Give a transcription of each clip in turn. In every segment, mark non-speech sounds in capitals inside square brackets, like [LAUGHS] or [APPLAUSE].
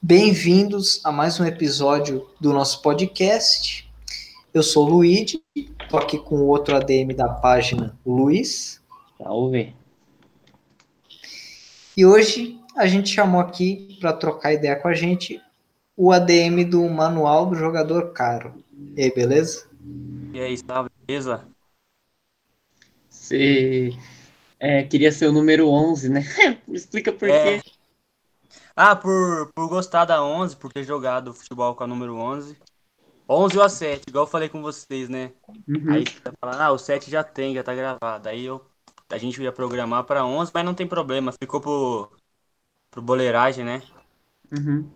Bem-vindos a mais um episódio do nosso podcast. Eu sou o Luigi, estou aqui com o outro ADM da página, o Luiz. Salve. E hoje a gente chamou aqui para trocar ideia com a gente o ADM do Manual do Jogador Caro. E aí, beleza? E aí, tá beleza? Você é, queria ser o número 11, né? [LAUGHS] Explica por É. quê. Ah, por, por gostar da 11, por ter jogado futebol com a número 11. 11 ou a 7, igual eu falei com vocês, né? Uhum. Aí você tá falando, ah, o 7 já tem, já tá gravado. Aí eu, a gente ia programar pra 11, mas não tem problema, ficou pro, pro boleiragem, né? Uhum.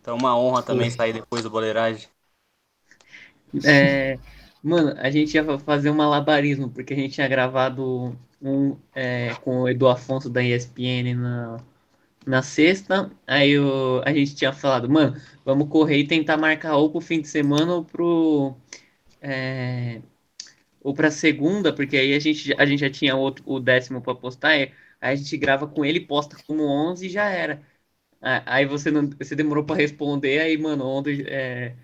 Então uma honra também sair depois do boleiragem. É, mano, a gente ia fazer um malabarismo, porque a gente tinha gravado um é, com o Edu Afonso da ESPN na, na sexta. Aí o, a gente tinha falado, mano, vamos correr e tentar marcar ou pro fim de semana ou pro. É, ou pra segunda, porque aí a gente, a gente já tinha outro, o décimo pra postar. Aí a gente grava com ele, posta como 11 e já era. Aí você, não, você demorou pra responder, aí, mano, ontem. É,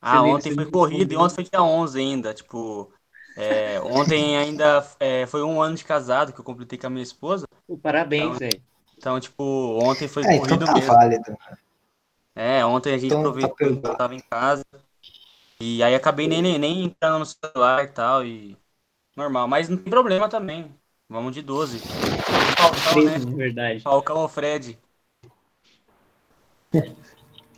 Ah, nem- ontem foi corrida e ontem foi dia 11 ainda, tipo... é, ontem ainda é, foi um ano de casado que eu completei com a minha esposa. parabéns, Então, velho. Então, tipo, ontem foi É, então corrido tá mesmo. válido. É, ontem a gente Então, tá aproveitou que perdoado. eu tava em casa. E aí acabei nem, nem, nem entrando no celular e tal. E normal. Mas não tem problema também. Vamos de 12. Falcão, né? 13, [LAUGHS] na verdade. Falcão ou Fred.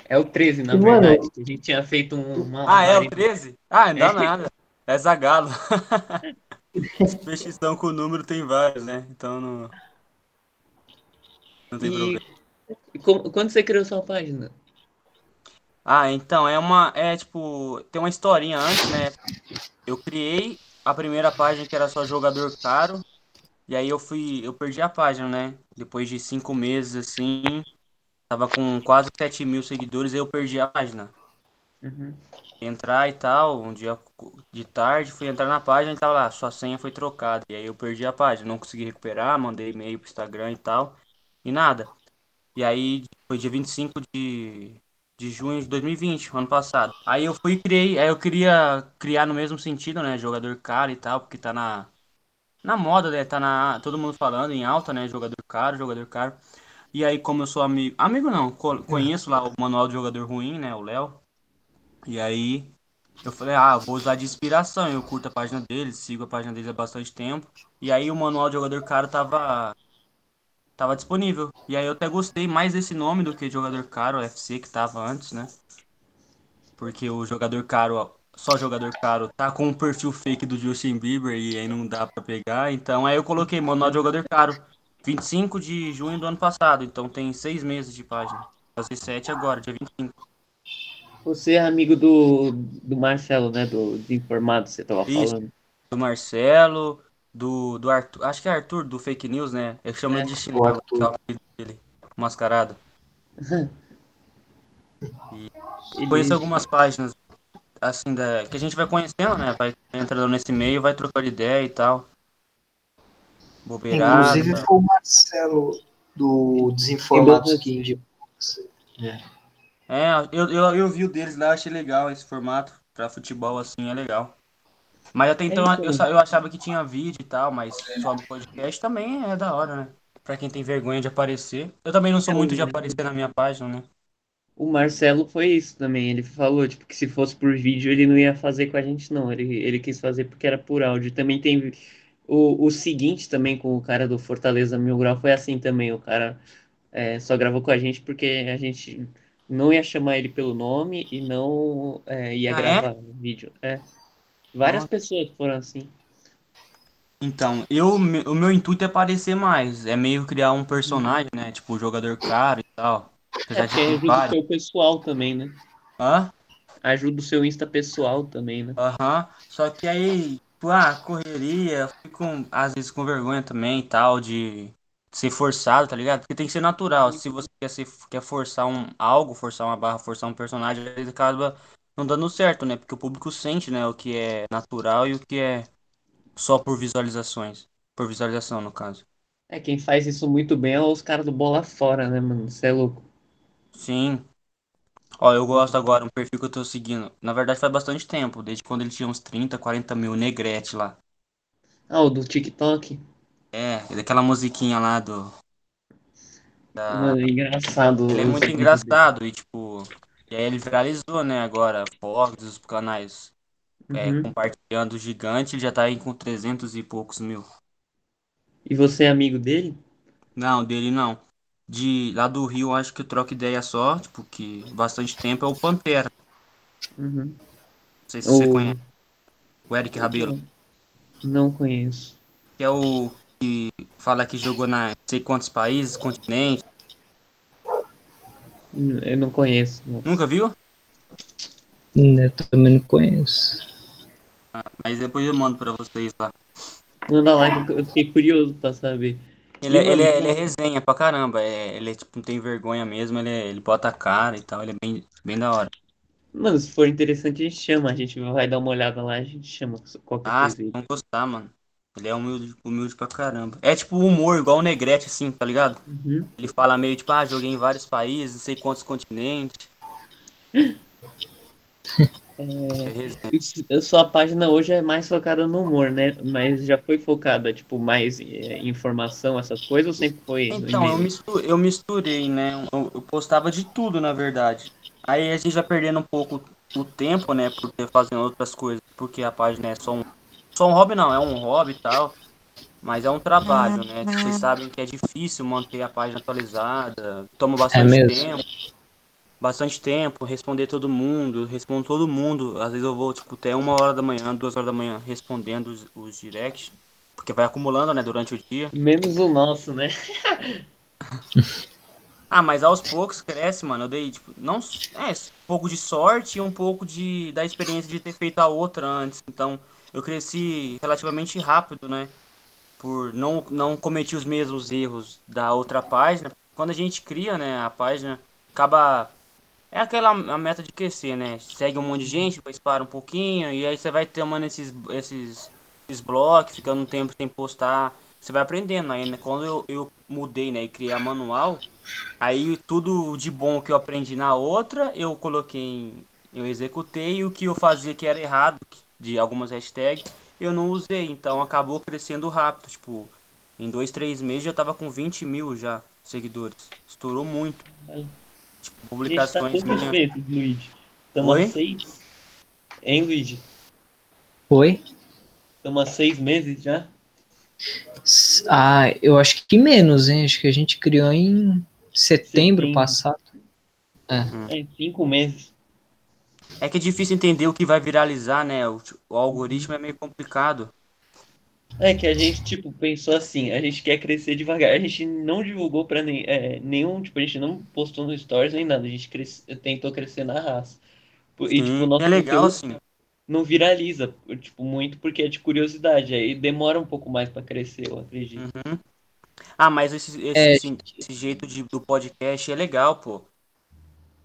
É o 13, na verdade. a gente tinha feito um, uma. Ah, é o uma- 13? Ah, não dá É. [LAUGHS] nada. É Zagalo. [LAUGHS] Superstição com o número tem vários, né? Então não. Não tem E- problema. Como- quando você criou sua página? Ah, então, é uma. É tipo. Tem uma historinha antes, né? Eu criei a primeira página que era só jogador caro. E aí eu fui. Eu perdi a página, né? Depois de cinco meses assim. Tava com quase 7 mil seguidores, aí eu perdi a página. Uhum. Entrar e tal, um dia de tarde, fui entrar na página e tava lá, sua senha foi trocada. E aí eu perdi a página, não consegui recuperar, mandei e-mail pro Instagram e tal. E nada. E aí foi dia 25 de, de junho de 2020, ano passado. Aí eu fui e criei, aí eu queria criar no mesmo sentido, né? Jogador caro e tal, porque tá na, na moda, né? Tá na, todo mundo falando em alta, né? Jogador caro, jogador caro. E aí, como eu sou amigo, amigo não, co- conheço lá o manual de jogador ruim, né? O Léo. E aí eu falei, ah, vou usar de inspiração. Eu curto a página deles, sigo a página deles há bastante tempo. E aí o manual de jogador caro tava tava disponível. E aí eu até gostei mais desse nome do que jogador caro FC que tava antes, né? Porque o jogador caro, só jogador caro, tá com um perfil fake do Justin Bieber e aí não dá pra pegar. Então aí eu coloquei manual de jogador caro. 25 de junho do ano passado, então tem seis meses de página. Fazer 7 agora, dia 25. Você é amigo do, do Marcelo, né? Do Desinformado, você tava Isso. falando. do Marcelo, do, do Arthur, acho que é Arthur do Fake News, né? Eu chamo ele É, de chinelo, Arthur. que é dele, mascarado. [LAUGHS] Ele- Conheço algumas páginas, assim, da, que a gente vai conhecendo, né? Vai entrando nesse meio, vai trocando ideia e tal. Bobeirada. Inclusive foi o Marcelo do Desinformados que indicou você. É, eu, eu, eu vi o deles lá, achei legal esse formato. Pra futebol, assim, é legal. Mas até então então. eu, eu achava que tinha vídeo e tal, mas só no podcast também é da hora, né? Pra quem tem vergonha de aparecer. Eu também não sou muito de aparecer na minha página, né? O Marcelo foi isso também. Ele falou, tipo, que se fosse por vídeo ele não ia fazer com a gente, não. Ele, ele quis fazer porque era por áudio. Também tem o, o seguinte também com o cara do Fortaleza Mil Grau foi assim também. O cara é, só gravou com a gente porque a gente não ia chamar ele pelo nome e não é, ia Ah, é? gravar o vídeo. É. Várias Nossa. pessoas foram assim. Então, eu, o meu intuito é aparecer mais. É meio criar um personagem, né? Tipo, jogador caro e tal. Apesar É porque ajuda o vários. seu pessoal também, né? Hã? Ajuda o seu Insta pessoal também, né? Aham. Só que aí, tipo, ah, correria, fico às vezes com vergonha também e tal, de ser forçado, tá ligado? Porque tem que ser natural. Se você quer, ser, quer forçar um, algo, forçar uma barra, forçar um personagem, às vezes acaba não dando certo, né? Porque o público sente, né, o que é natural e o que é só por visualizações. Por visualização, no caso. É, quem faz isso muito bem é os caras do Bola Fora, né, mano? Você é louco. Sim. Ó, eu gosto agora, um perfil que eu tô seguindo. Na verdade faz bastante tempo, desde quando ele tinha uns 30, 40 mil, Negrete lá. Ah, o do TikTok. É, daquela musiquinha lá do. Da... Mano, é engraçado. Ele é muito engraçado e tipo. E aí ele viralizou, né? Agora, Fox, os canais é, Uhum. compartilhando o gigante, ele já tá aí com 300 e poucos mil. E você é amigo dele? Não, dele não. De lá do Rio, acho que eu troco ideia só, tipo, que bastante tempo é o Pantera. Uhum. Não sei se você O- conhece. O Eric Rabelo. Não conheço. Que é o que fala que jogou na sei quantos países, continentes. Eu não conheço. não. Nunca viu? Eu também não conheço. Mas depois eu mando pra vocês lá. Manda lá que eu fiquei curioso pra saber. Ele, é- E, ele, é, ele é resenha pra caramba. É, ele é, tipo, não tem vergonha mesmo, ele, é- ele bota a cara e tal, ele é bem, bem da hora. Mano, se for interessante, a gente chama. A gente vai dar uma olhada lá, a gente chama qualquer Ah, coisa vocês aí. vão gostar, mano. Ele é humilde, humilde pra caramba. É tipo humor, igual o Negrete, assim, tá ligado? Uhum. Ele fala meio tipo, ah, joguei em vários países, não sei quantos continentes. [LAUGHS] É sua página hoje é mais focada no humor, né? Mas já foi focada, tipo, mais é, em informação, essas coisas, ou sempre foi Então, eu, mistu- eu misturei, né? Eu, eu postava de tudo, na verdade. Aí a gente vai perdendo um pouco o tempo, né? Por ter fazendo outras coisas, porque a página é só um. Só um hobby não, é um hobby e tal. Mas é um trabalho, né? Vocês sabem que é difícil manter a página atualizada. Toma bastante mesmo? tempo. Bastante tempo, responder todo mundo, respondo todo mundo. Às vezes eu vou, tipo, até uma hora da manhã, duas horas da manhã, respondendo os, os directs. Porque vai acumulando, né, durante o dia. Menos o nosso, né? [LAUGHS] Ah, mas aos poucos cresce, mano. Eu dei, tipo, não. É, um pouco de sorte e um pouco de da experiência de ter feito a outra antes. Então, eu cresci relativamente rápido, né? Por não, não cometer os mesmos erros da outra página. Quando a gente cria, né, a página, acaba. É aquela a meta de crescer, né? Segue um monte de gente, depois para um pouquinho, e aí você vai tomando esses, esses, esses blocos, ficando um tempo sem postar. Você vai aprendendo aí, né? Quando eu, eu mudei, né, e criei a manual, Aí tudo de bom que eu aprendi na outra, eu coloquei, em- eu executei e o que eu fazia que era errado, de algumas hashtags, eu não usei. Então acabou crescendo rápido. Tipo, em dois, três meses já tava com 20 mil já seguidores. Estourou muito. Aí. Tipo, tá publicações meses, Luigi? Estamos Oi? a seis? Hein, Luigi? Oi? Estamos a seis meses já? Ah, eu acho que menos, hein? Acho que a gente criou em setembro Setembro. passado. É, cinco meses. É que é difícil entender o que vai viralizar, né? O, o algoritmo é meio complicado. É que a gente, tipo, pensou assim, a gente quer crescer devagar. A gente não divulgou pra nem, é, nenhum, tipo, a gente não postou no Stories nem nada. A gente cres- tentou crescer na raça. E, tipo, Sim, o nosso é legal, assim. não viraliza, tipo, muito porque é de curiosidade. Aí demora um pouco mais pra crescer, eu acredito. Uhum. Ah, mas esse, esse, É, assim, esse jeito de, do podcast é legal, pô.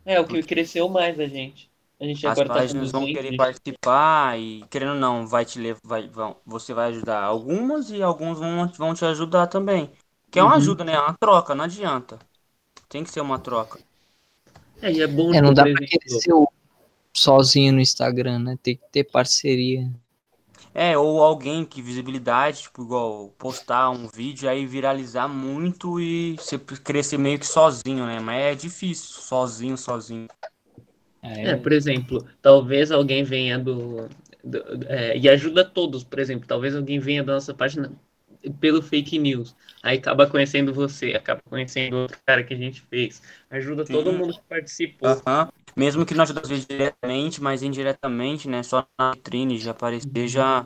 É, o que cresceu mais a gente. A gente As agora tá páginas vão 200, querer gente. participar e querendo ou não, vai te levar, vai, vão, você vai ajudar algumas e alguns vão, vão te ajudar também. Que é uma Uhum. ajuda, né? É uma troca, não adianta. Tem que ser uma troca. É, e é bom, É, não dá pra querer ser sozinho no Instagram, né? Tem que ter parceria. É, ou alguém que visibilidade, tipo, igual postar um vídeo aí viralizar muito e você crescer meio que sozinho, né? Mas é difícil, sozinho, sozinho. É, por exemplo, talvez alguém venha do, do- é, e ajuda todos, por exemplo, talvez alguém venha da nossa página pelo fake news, aí acaba conhecendo você, acaba conhecendo outro cara que a gente fez, ajuda todo Sim. mundo que participou. Mesmo que não ajude às vezes diretamente, mas indiretamente, né? Só na vitrine já aparecer já,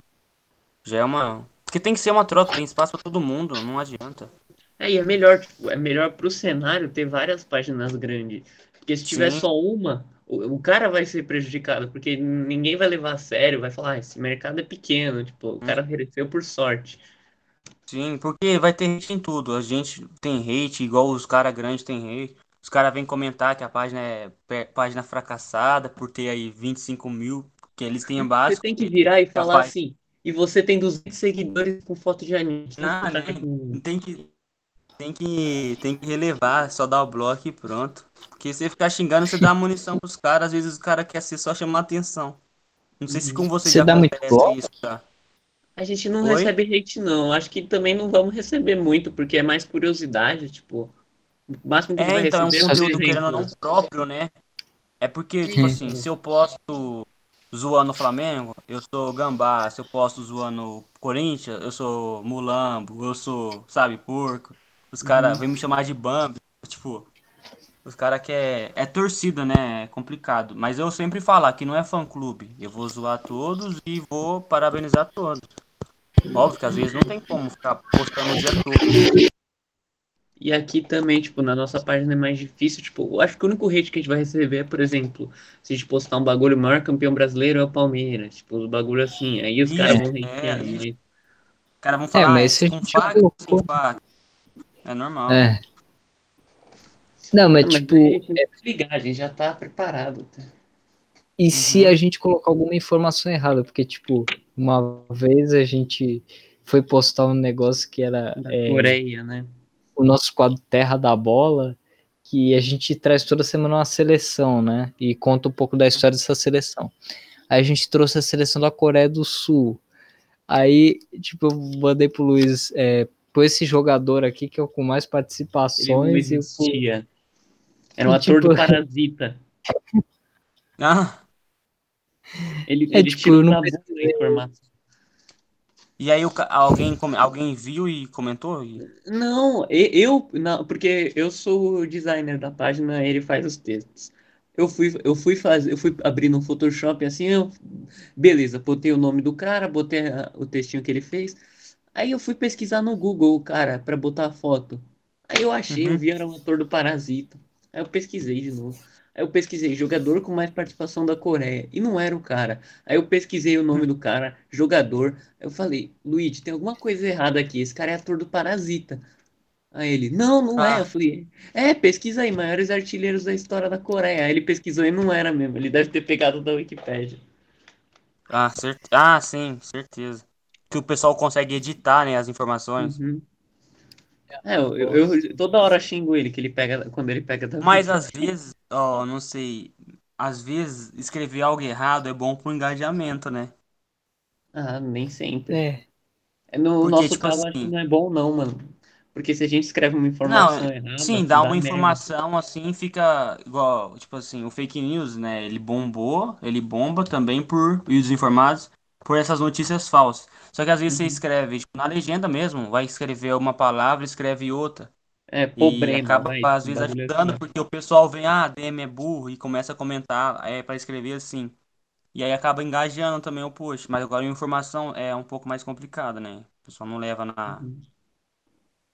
já é uma. Porque tem que ser uma troca, tem espaço pra todo mundo, não adianta. É, e é melhor, tipo, é melhor pro cenário ter várias páginas grandes, porque se tiver Sim. só uma, o, o cara vai ser prejudicado, porque ninguém vai levar a sério, vai falar, ah, esse mercado é pequeno, tipo, o cara cresceu por sorte. Sim, porque vai ter hate em tudo. A gente tem hate, igual os caras grandes tem hate. Os caras vêm comentar que a página é página fracassada por ter aí 25 mil, que eles têm Você básico. tem que virar e falar assim. E você tem 200 seguidores com foto de anime. Você Não, né? Tem que, tem que, tem que relevar, só dar o bloco e pronto. Porque você ficar xingando, você dá [LAUGHS] munição pros caras, às vezes o cara quer ser só chamar atenção. Não sei se com você, Você já dá muito bloco? isso, tá? A gente não Oi? recebe hate, não. Acho que também não vamos receber muito, porque é mais curiosidade, tipo. O máximo que a gente É, vai então é um receber é uns conteúdo querendo ou não próprio, né? É porque, tipo assim, se eu posto zoando o Flamengo, eu sou gambá. Se eu posto zoando o Corinthians, eu sou mulambo, eu sou, sabe, porco. Os caras vêm me chamar de Bambi. Tipo, os caras que é, é torcida, né? É complicado. Mas eu sempre falo que não é fã clube. Eu vou zoar todos e vou parabenizar todos. Óbvio que às vezes não tem como ficar postando o dia todo. E aqui também, tipo, na nossa página é mais difícil. Tipo, eu acho que o único hate que a gente vai receber é, por exemplo, se a gente postar um bagulho, o maior campeão brasileiro é o Palmeiras. Tipo, os bagulho assim. Aí os caras vão é, hatear. isso. né? Os caras vão falar, mas ah, se a com gente colocou-. É normal. É. Não, mas Mas tipo, a gente não precisa ligar, a gente já tá preparado. tá? e Uhum. se a gente colocar alguma informação errada? Porque, tipo, uma vez a gente foi postar um negócio que era Da é, Coreia, né? o nosso quadro Terra da Bola, que a gente traz toda semana uma seleção, né? E conta um pouco da história dessa seleção. Aí a gente trouxe a seleção da Coreia do Sul. Aí, tipo, eu mandei pro Luiz, é, pô, esse jogador aqui que é o com mais Ele não participações e o com- existia. Era um E, [LAUGHS] ator do tipo- Parasita. [LAUGHS] Ah, Ele, É, ele tipo, tirou eu não e aí alguém, alguém viu e comentou? Não, eu, não, porque eu sou o designer da página, ele faz os textos. Eu fui, eu fui fazer, eu fui abrir no Photoshop assim, eu, beleza, botei o nome do cara, botei a- o textinho que ele fez. Aí eu fui pesquisar no Google, cara, pra botar a foto. Aí eu achei, eu Uhum. vi era um ator do Parasita. Aí eu pesquisei de novo. Aí eu pesquisei jogador com mais participação da Coreia e não era o cara. Aí eu pesquisei o nome do cara, jogador. Aí eu falei, Luigi, tem alguma coisa errada aqui. Esse cara é ator do Parasita. Aí ele, não, não é. Ah. Eu falei, é, pesquisa aí, maiores artilheiros da história da Coreia. Aí ele pesquisou e não era mesmo. Ele deve ter pegado da Wikipédia. Ah, cert... ah, sim, certeza. Que o pessoal consegue editar, né, as informações. Uhum. É, eu, eu- eu toda hora xingo ele que ele pega quando ele pega da Mas às vezes, ó, não sei, às vezes escrever algo errado é bom pro engajamento, né? Ah, nem sempre. É, É, No Porque, nosso tipo caso, acho que assim- não é bom não, mano. Porque se a gente escreve uma informação Não, errada, sim, dá uma merda. informação assim, fica igual, tipo assim, o fake news, né? Ele bombou, ele bomba também por e os informados por essas notícias falsas. Só que às vezes você Uhum. escreve, tipo, na legenda mesmo, vai escrever uma palavra, escreve outra. É, E problema, acaba, vai, às vezes, bagulho ajudando, assim. porque o pessoal vem, ah, DM é burro, e começa a comentar, é para escrever assim. E aí acaba engajando também o post. Mas agora a informação é um pouco mais complicada, né? O pessoal não leva na, Uhum.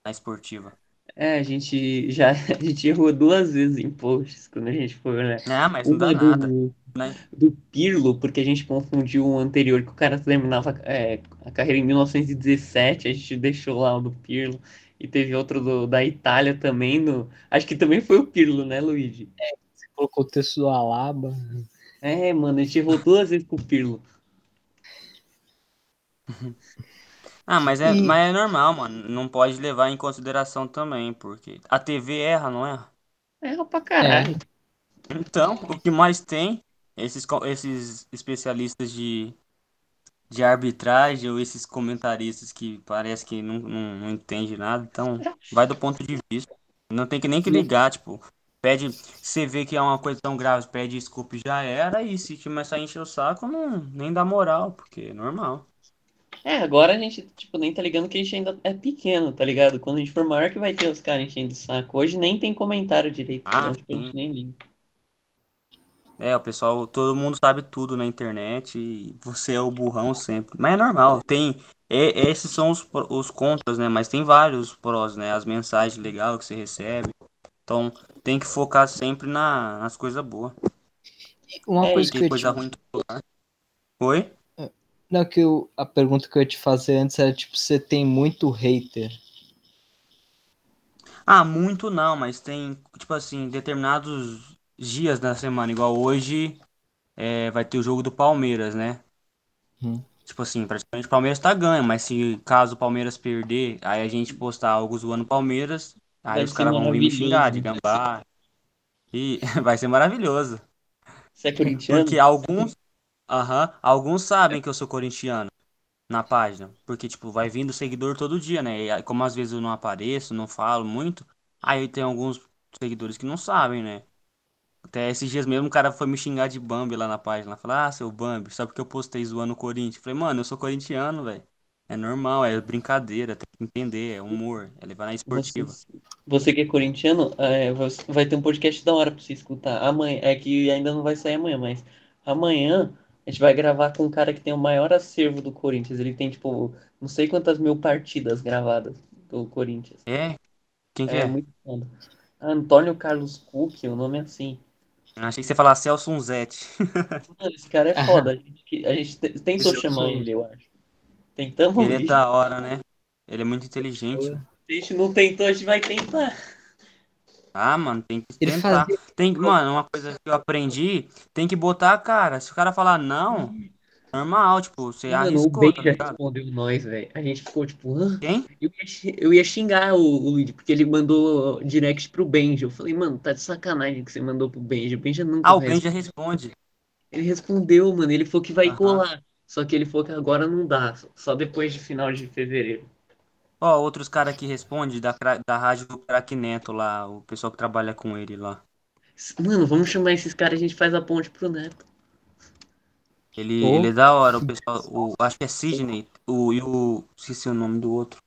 na esportiva. É, a gente já [LAUGHS] a gente errou duas vezes em posts quando a gente foi olhar. Ah, mas não Uma dá nada, do, né? do Pirlo, porque a gente confundiu o anterior, que o cara terminava é, a carreira em 1917, a gente deixou lá o do Pirlo. E teve outro do- da Itália também, no, acho que também foi o Pirlo, né, Luigi? você colocou o texto do Alaba. É, mano, a gente errou duas vezes com o Pirlo. [LAUGHS] Ah, mas é, E- mas é normal, mano. Não pode levar em consideração também, porque a TV erra, não erra? Erra pra caralho. Então, o que mais tem, esses, esses especialistas de, de arbitragem ou esses comentaristas que parece que não, não, não entende nada, então vai do ponto de vista. Não tem que nem que ligar, tipo, pede, você vê que é uma coisa tão grave, pede desculpa e já era, e se começar a encher o saco, não, nem dá moral, porque é normal. É, agora a gente, tipo, nem tá ligando que a gente ainda é pequeno, tá ligado? Quando a gente for maior que vai ter os caras enchendo o saco. Hoje nem tem comentário direito, Ah, então, tipo, a gente nem liga. É, o pessoal, todo mundo sabe tudo na internet e você é o burrão sempre. Mas é normal, tem. é- esses são os, os contras, né? Mas tem vários prós, né? As mensagens legais que você recebe. Então tem que focar sempre na, nas coisas boas. Uma É, coisa que eu coisa te... ruim. lugar. Oi? Não, que eu... a pergunta que eu ia te fazer antes era, tipo, você tem muito hater. Ah, muito não, mas tem, tipo assim, determinados dias da semana, igual hoje, é, vai ter o jogo do Palmeiras, né? Hum. Tipo assim, praticamente o Palmeiras tá ganho, mas se caso o Palmeiras perder, aí a gente postar algo zoando o Palmeiras, Aí Vai os caras vão vir me xingar de maravilhoso. gambá. E [LAUGHS] vai ser maravilhoso. Você é corintiano? Porque alguns. Aham. alguns sabem que eu sou corintiano na página. Porque, tipo, vai vindo seguidor todo dia, né? E como às vezes eu não apareço, não falo muito, aí tem alguns seguidores que não sabem, né? Até esses dias mesmo o cara foi me xingar de Bambi lá na página. Falar, ah, seu Bambi, só porque eu postei zoando o Corinthians. Falei, mano, eu sou corintiano, velho. É normal, é brincadeira, tem que entender, é humor, é levar na esportiva. Você, você que é corintiano, é, vai ter um podcast da hora pra você escutar. Amanhã, é que ainda não vai sair amanhã, mas amanhã a gente vai gravar com um cara que tem o maior acervo do Corinthians. Ele tem, tipo, não sei quantas mil partidas gravadas do Corinthians. É? Quem que É é? muito foda. Antônio Carlos Cook, o nome é assim. Achei que você ia falar Celso Unzete. [LAUGHS] Mano, esse cara é [LAUGHS] foda. A gente, a gente te- tentou Esse chamar ele, eu acho. Tentamos Ele é da hora, né? Ele é muito inteligente. Se a gente não tentou, a gente vai tentar. Ah, mano, tem que Ele tentar. fazia- Tem, mano, uma coisa que eu aprendi, tem que botar a cara. Se o cara falar não, normal, tipo, você Mano, o Ben tá já respondeu nós, velho. A gente ficou tipo, hã? Quem? Eu ia, eu ia xingar o, o Luigi, porque ele mandou direct pro Benji. Eu falei, mano, tá de sacanagem que você mandou pro Benji. O Benji nunca Ah, o vai Ben já responder. responde. Ele respondeu, mano. Ele falou que vai Aham. colar. Só que ele falou que agora não dá. Só depois de final de fevereiro. Ó, outros caras que respondem da, cra- da rádio do Crack Neto lá, o pessoal que trabalha com ele lá. Mano, vamos chamar esses caras, a gente faz a ponte pro Neto. Ele, Pô. ele é da hora, o pessoal, o, acho que é Sidney, o, e o, esqueci o nome do outro.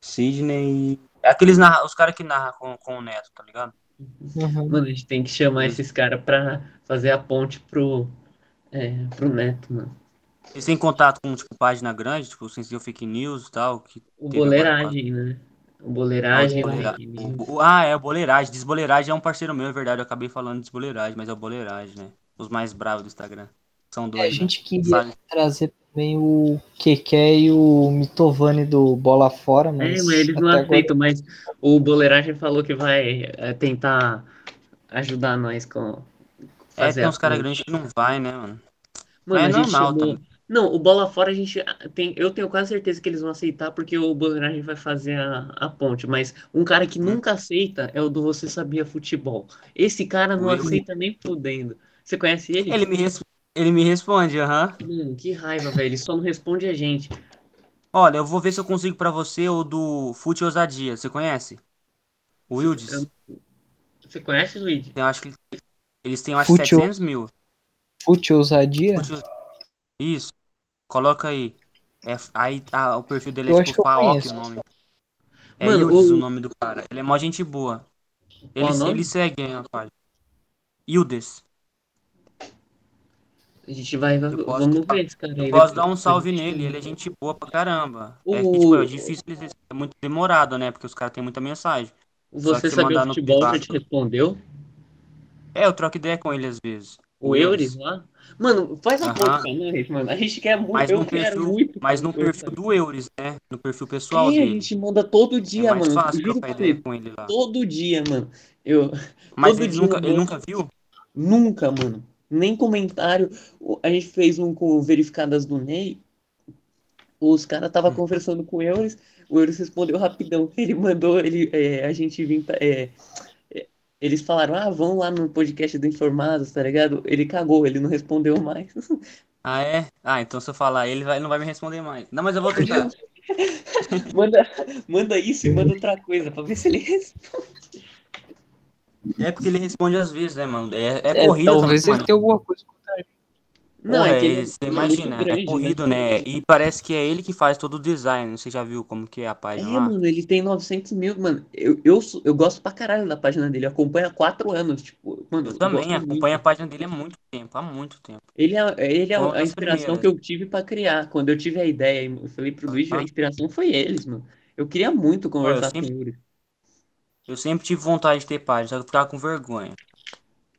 Sidney, é aqueles narra, os caras que narram com, com o Neto, tá ligado? Uhum. Mano, a gente tem que chamar esses caras pra fazer a ponte pro, é, pro Neto, mano. Eles têm contato com, tipo, página grande, tipo, Sensível Fake News e tal, que O Boleiragem, né? O Ah, o Boleiragem, o Desboleira- Fake News. o- ah, é o Boleiragem. Desboleiragem é um parceiro meu, é verdade. Eu acabei falando de Desboleiragem, mas é o Boleiragem, né? Os mais bravos do Instagram. São É, a dois. né? gente queria Sabe? trazer também o Keke e o Mitovani do Bola Fora, É, mas, mas eles não até agora aceitam, mas o Boleiragem falou que vai é, tentar ajudar nós com É, fazer tem a uns caras grandes que não vai, né, mano? Mano, Mas é normal chamou... também. Não, o Bola Fora a gente tem... Eu tenho quase certeza que eles vão aceitar porque o Boleiragem vai fazer a, a ponte. Mas um cara que Hum. nunca aceita é o do Você Sabia Futebol. Esse cara não aceita nem fudendo. Você conhece ele? Ele me, res- ele me responde, aham. Mano, que raiva, velho. Ele só não responde a gente. Olha, eu vou ver se eu consigo pra você o do Fute Ousadia. Você conhece? O Wildes? Você conhece, Luigi? Eu acho que eles têm, eu acho, Fute- 700 mil. Fute ousadia. Fute- Isso. Coloca aí. É, aí tá, o perfil dele Eu é acho tipo conheço. o nome. É Mano, Ildes o- o nome do cara. Ele é mó gente boa. Ele, ele segue a página. Ildes. A gente vai. Eu vamos ver esse cara aí. Eu posso dar um salve nele, ele é gente boa pra caramba. É, O- que, tipo, é difícil, é muito demorado, né? Porque os caras têm muita mensagem. Você sabia o futebol já privado. te respondeu? É, eu troco ideia com ele às vezes. O Euris lá? Mano, faz a pra nós, mano. A gente quer muito. Mas eu no quero perfil, muito. mas no perfil do Euris, né? No perfil pessoal É, a dele. gente manda todo É dia, mais mano. fácil trocar ideia com ele lá. Todo dia, mano. Eu Mas todo ele dia nunca, ele nunca viu? nunca, mano. Nem comentário. A gente fez um com verificadas do Ney. Os caras tava Hum. conversando com o Euris. O Euris respondeu rapidão. [LAUGHS] Ele mandou ele, é, a gente vir. é, é, eles falaram, ah, vão lá no podcast do Informados, tá ligado? Ele cagou, ele não respondeu mais. [LAUGHS] Ah, é? Ah, então se eu falar, ele vai, não vai me responder mais. Não, mas eu vou tentar. [LAUGHS] Manda, manda isso e manda outra coisa pra ver se ele responde. É porque ele responde às vezes, né, mano? É, é É, corrido talvez ele mano. tenha alguma coisa contra ele. Não, Pô, é que é, ele, você ele é imagina, é corrido, né? né? E parece que é ele que faz todo o design. Você já viu como que é a É, página lá? mano, ele tem 900 mil, mano. Eu, eu, eu gosto pra caralho da página dele. Eu acompanho há quatro anos, tipo, mano, Eu eu também acompanho muito. a página dele há muito tempo, há muito tempo. Ele é, ele é a inspiração primeiras. que eu tive pra criar. Quando eu tive a ideia, eu falei pro Luiz, a Aham. inspiração foi eles, mano. Eu queria muito eu conversar com sempre, eles. Eu sempre tive vontade de ter página, só que eu ficava com vergonha.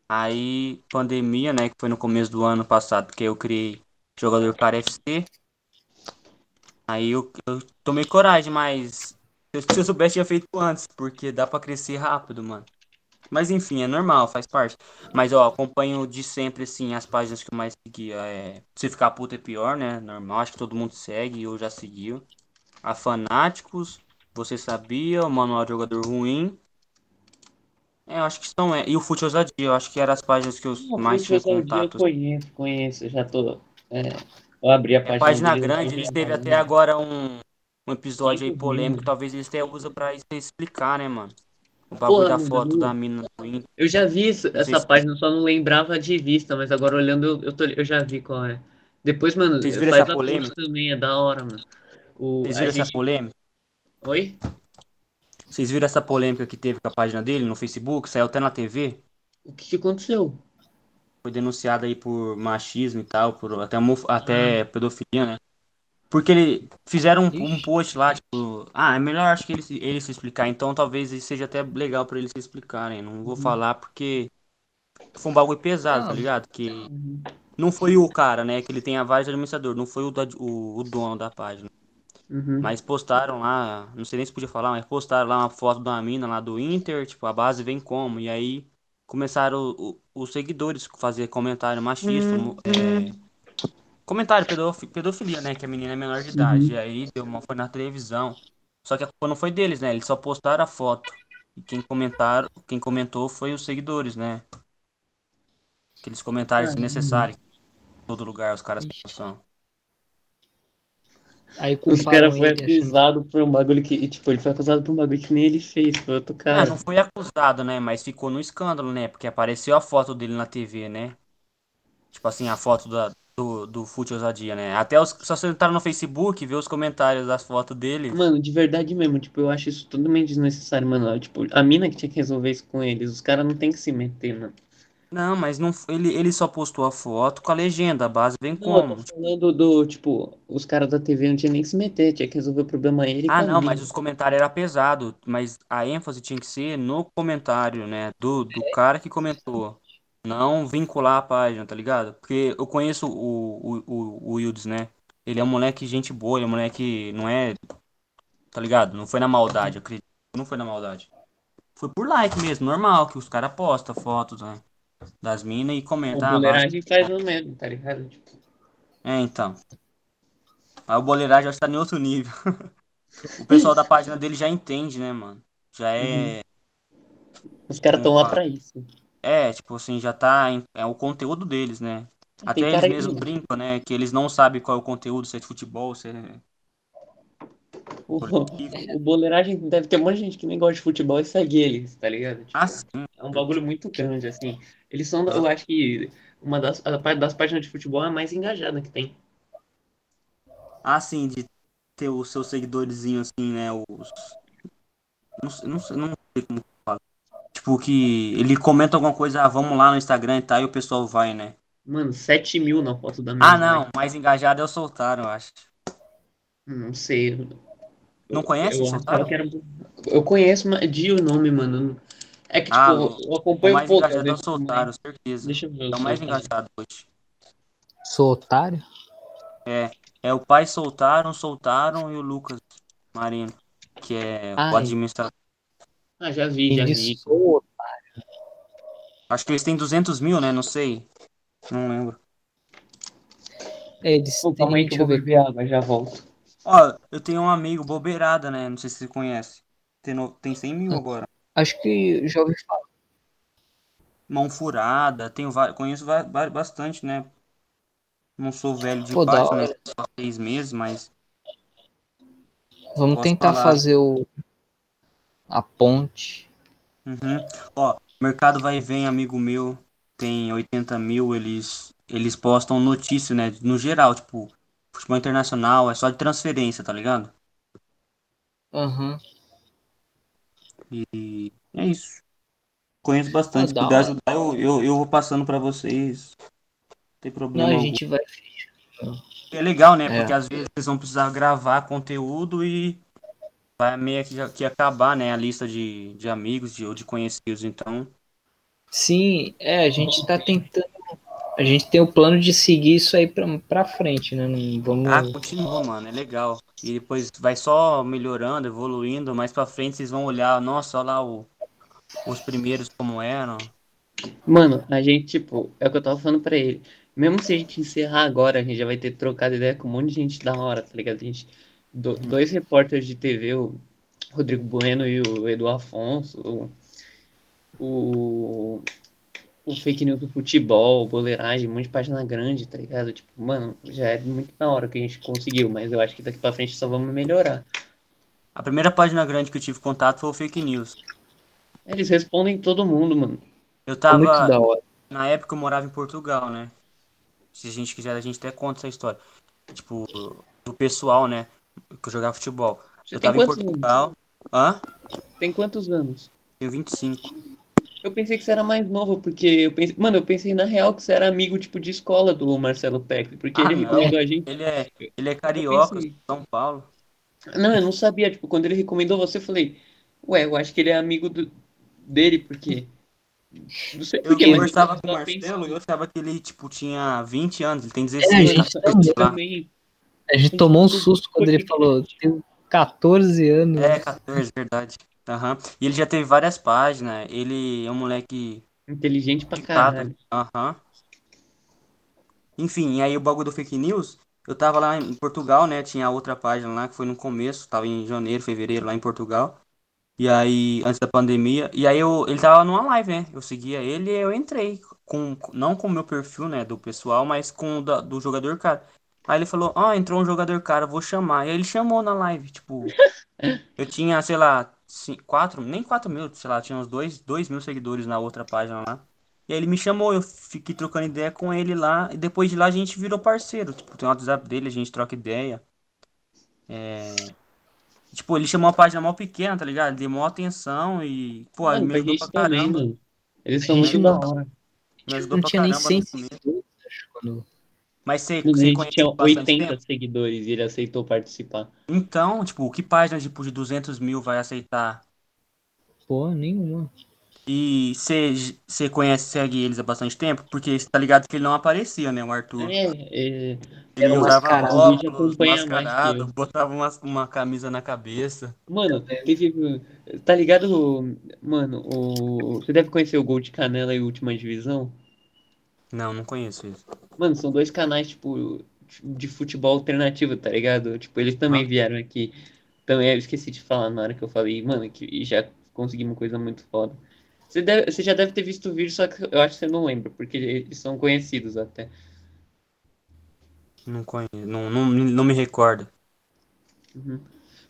Aí, pandemia, né, que foi no começo do ano passado, que eu criei jogador para FC. Aí eu, eu tomei coragem, mas se eu, se eu soubesse tinha feito antes, porque dá pra crescer rápido, mano. Mas enfim, é normal, faz parte. Mas ó, acompanho de sempre, assim, as páginas que eu mais seguia. É... Se ficar puto é pior, né? Normal, acho que todo mundo segue, eu já seguiu. A Fanáticos, Você Sabia, o Manual de Jogador Ruim É, eu acho que são. É. E o Fute Ousadia, eu acho que eram as páginas que eu Não, mais tinha Dia Eu contato. conheço, conheço, já tô. É, eu abri a É, página. página deles, grande, eu eles teve até agora um, um episódio aí polêmico, mil. talvez eles até usam pra isso explicar, né, mano? O bagulho Porra, da foto da mina Inter. eu já vi isso- essa se página, só não lembrava de vista, mas agora olhando eu, eu, tô- eu já vi qual é. Depois, mano, vocês viram essa polêmica? também, é da hora, mano. O, Vocês viram essa gente. polêmica? Oi? Vocês viram essa polêmica que teve com a página dele no Facebook? Saiu até na TV? O que, aconteceu? Foi denunciado aí por machismo e tal, por até, até pedofilia, né? Porque ele fizeram um, um post lá, tipo, ah, é melhor acho que ele, se- ele se explicar, então talvez isso seja até legal pra eles se explicarem. Não vou falar porque foi um bagulho pesado, tá Ah. ligado? Que Uhum. não foi o cara, né? Que ele tem a vários administradores, não foi o, o, o dono da página. Uhum. Mas postaram lá, não sei nem se podia falar, mas postaram lá uma foto de uma mina lá do Inter, tipo, a base vem como? E aí começaram o- o- os seguidores a fazer comentário machista, mo- é, comentário pedofi- pedofilia, né? Que a menina é menor de idade. Uhum. E aí deu uma, foi na televisão. Só que a culpa não foi deles, né? Eles só postaram a foto. E quem comentaram, quem comentou foi os seguidores, né? Aqueles comentários Ah, desnecessários. Em todo lugar os caras Ixi. Os Aí culparam caras achando- acusados por um bagulho que. Tipo, ele foi acusado por um bagulho que nem ele fez, foi outro Ah, cara. não foi acusado, né? Mas ficou no escândalo, né? Porque apareceu a foto dele na TV, né? Tipo assim, a foto da, do, do Fute Ousadia, né? Até os, só você entrar no Facebook e ver os comentários das fotos dele. Mano, de verdade mesmo, tipo, eu acho isso totalmente desnecessário, mano. Tipo, a mina que tinha que resolver isso com eles, os caras não tem que se meter, mano. Não, mas não, ele, ele só postou a foto com a legenda, a base vem Não, eu como? tô falando do, tipo, os caras da TV não tinham nem que se meter, tinha que resolver o problema ele Ah, com não, mas os comentários eram pesados, mas a ênfase tinha que ser no comentário, né? Do, do cara que comentou. Não vincular a página, tá ligado? Porque eu conheço o, o, o, o Wildes, né? Ele é um moleque gente boa, ele é um moleque, não é, tá ligado? Não foi na maldade, eu acredito. Não foi na maldade. Foi por like mesmo, normal, que os caras postam fotos, né? Das minas e O comentam. ah, boleiragem faz o mesmo, tá ligado? Tipo, É, então. Aí o boleiragem já tá em outro nível. [LAUGHS] O pessoal da página dele já entende, né, mano? Já é. os caras tão Como lá pra isso. É, tipo assim, já tá. em- É o conteúdo deles, né? Até Tem eles cara aí, mesmos brincam, né? Que eles não sabem qual é o conteúdo, se é de futebol, se é. O, [LAUGHS] o boleiragem deve ter um monte de gente que nem gosta de futebol e segue eles, tá ligado? Tipo, Ah, sim. é um bagulho muito grande, assim. Eles são, eu acho que uma das, das páginas de futebol é a mais engajada que tem. Ah, sim, de ter os seus seguidorzinhos, assim, né? Os. Não, sei- não, sei- não sei como fala. Tipo, que ele comenta alguma coisa, ah, vamos lá no Instagram e tal, e o pessoal vai, né? Mano, 7 mil na foto da Ah, minha não, mais engajado é o Soltaro, eu acho. Não sei. Não conhece eu que era. Eu conheço, mas de o nome, mano. É que, tipo, Ah, eu O acompanho um mais pouco. é o vezes, Soltaro, mas- certeza. Deixa eu ver. É o mais engajado hoje. Otário? É, é o pai soltaram, soltaram e o Lucas Marino, que é o Ai. administrador. Ah, já vi, já vi. Acho que eles têm 200 mil, né? Não sei. Não lembro. É, Eles Pô, calma aí que deixa eu vou eu beber água, já volto. Ó, eu tenho um amigo, Bobeirada, né? Não sei se você conhece. Tem, no- tem 100 mil agora. Acho que já ouvi falar. Mão furada, tenho vários, conheço va- va- bastante, né? Não sou velho de Pô, página, né? Só seis meses, mas Vamos Posso tentar falar. fazer o a ponte. Uhum. Ó, Mercado Vai e Vem, amigo meu, tem 80 mil, eles, eles postam notícia, né? No geral, tipo, futebol internacional, é só de transferência, tá ligado? Aham. E é isso. Conheço bastante. Se puder ajudar, eu, eu, eu vou passando pra vocês. Não tem Não, problema a algum. gente vai. É legal, né? É. Porque às vezes vocês vão precisar gravar conteúdo e vai meio que, que acabar, né? A lista de, de amigos de, ou de conhecidos. Então, Sim, é, a gente tá tentando. A gente tem o plano de seguir isso aí pra, pra frente, né? Não vamos. Ah, continua, mano, é legal. E depois vai só melhorando, evoluindo. Mais pra frente vocês vão olhar, nossa, olha lá o, os primeiros como eram. Mano, a gente, tipo, é o que eu tava falando pra ele. Mesmo se a gente encerrar agora, a gente já vai ter trocado ideia com um monte de gente da hora, tá ligado? A gente, do- dois repórteres de TV, o Rodrigo Bueno e o Edu Afonso. o- o, o fake news do futebol, boleiragem, um monte de página grande, tá ligado? Tipo, mano, já é muito na hora que a gente conseguiu, mas eu acho que daqui pra frente só vamos melhorar. A primeira página grande que eu tive contato foi o Fake News. Eles respondem todo mundo, mano. Eu muito tava. da hora. Na época eu morava em Portugal, né? Se a gente quiser, a gente até conta essa história. Tipo, do pessoal, né? Que eu jogava futebol. Você eu tava em Portugal. Hã? Tem quantos anos? Tenho 25. Eu pensei que você era mais novo, porque eu pensei. Mano, eu pensei na real que você era amigo, tipo, de escola do Marcelo Peck, porque Ah, ele recomendou a gente. Ele é, ele é carioca, pensei. São Paulo. Não, eu não sabia, tipo, quando ele recomendou você, eu falei, ué, eu acho que ele é amigo do... dele, porque. Não sei Eu conversava com o Marcelo pensando. e eu achava que ele, tipo, tinha 20 anos. Ele tem É, 16, gente, 14, sei lá. também. A gente tomou um susto quando ele falou, tem 14 anos. É, 14, verdade. Aham. E ele já teve várias páginas. Ele é um moleque Inteligente pra Ditado. caralho. Aham. Enfim, e aí o bagulho do fake news, eu tava lá em Portugal, né? Tinha outra página lá que foi no começo, tava em janeiro, fevereiro lá em Portugal. E aí, antes da pandemia, e aí eu, ele tava numa live, né? Eu seguia ele e eu entrei com não com o meu perfil, né, do pessoal, mas com o da- do jogador cara. Aí ele falou: "Ah, entrou um jogador cara, vou chamar". E aí ele chamou na live, tipo, [LAUGHS] eu tinha, sei lá, cin- quatro, nem quatro mil, sei lá, tinha uns dois, dois mil seguidores na outra página lá. E aí ele me chamou, eu fiquei trocando ideia com ele lá, e depois de lá a gente virou parceiro. Tipo, tem o WhatsApp dele, a gente troca ideia. É... Tipo, ele chamou uma página mal pequena, tá ligado? Ele deu maior atenção e, pô, ele Mano, me pra ajudou pra caramba. mano. Eles são muito da hora. Me ajudou Não pra tinha nem caramba 100 no começo. seguidores, acho, quando... Mas você, você conhece tinha bastante 80 tempo? seguidores e ele aceitou participar. Então, tipo, que página tipo, de 200 mil vai aceitar? Pô, nenhuma. E você você conhece, segue eles há bastante tempo? Porque você tá ligado que ele não aparecia, né, o Arthur? É, é, Ele Era um usava mascarado. A gente óculos, mascarado, botava uma, uma camisa na cabeça. Mano, teve. Tá ligado? Mano, o. Você deve conhecer o Gol de Canela e Última Divisão? Não, não conheço isso. Mano, são dois canais, tipo, de futebol alternativo, tá ligado? Tipo, eles também Ah. vieram aqui. Também eu esqueci de falar na hora que eu falei, mano, que já conseguimos uma coisa muito foda. Você, deve- você já deve ter visto o vídeo, só que eu acho que você não lembra, porque eles são conhecidos até. Não conheço, não, não, não me recordo. Uhum.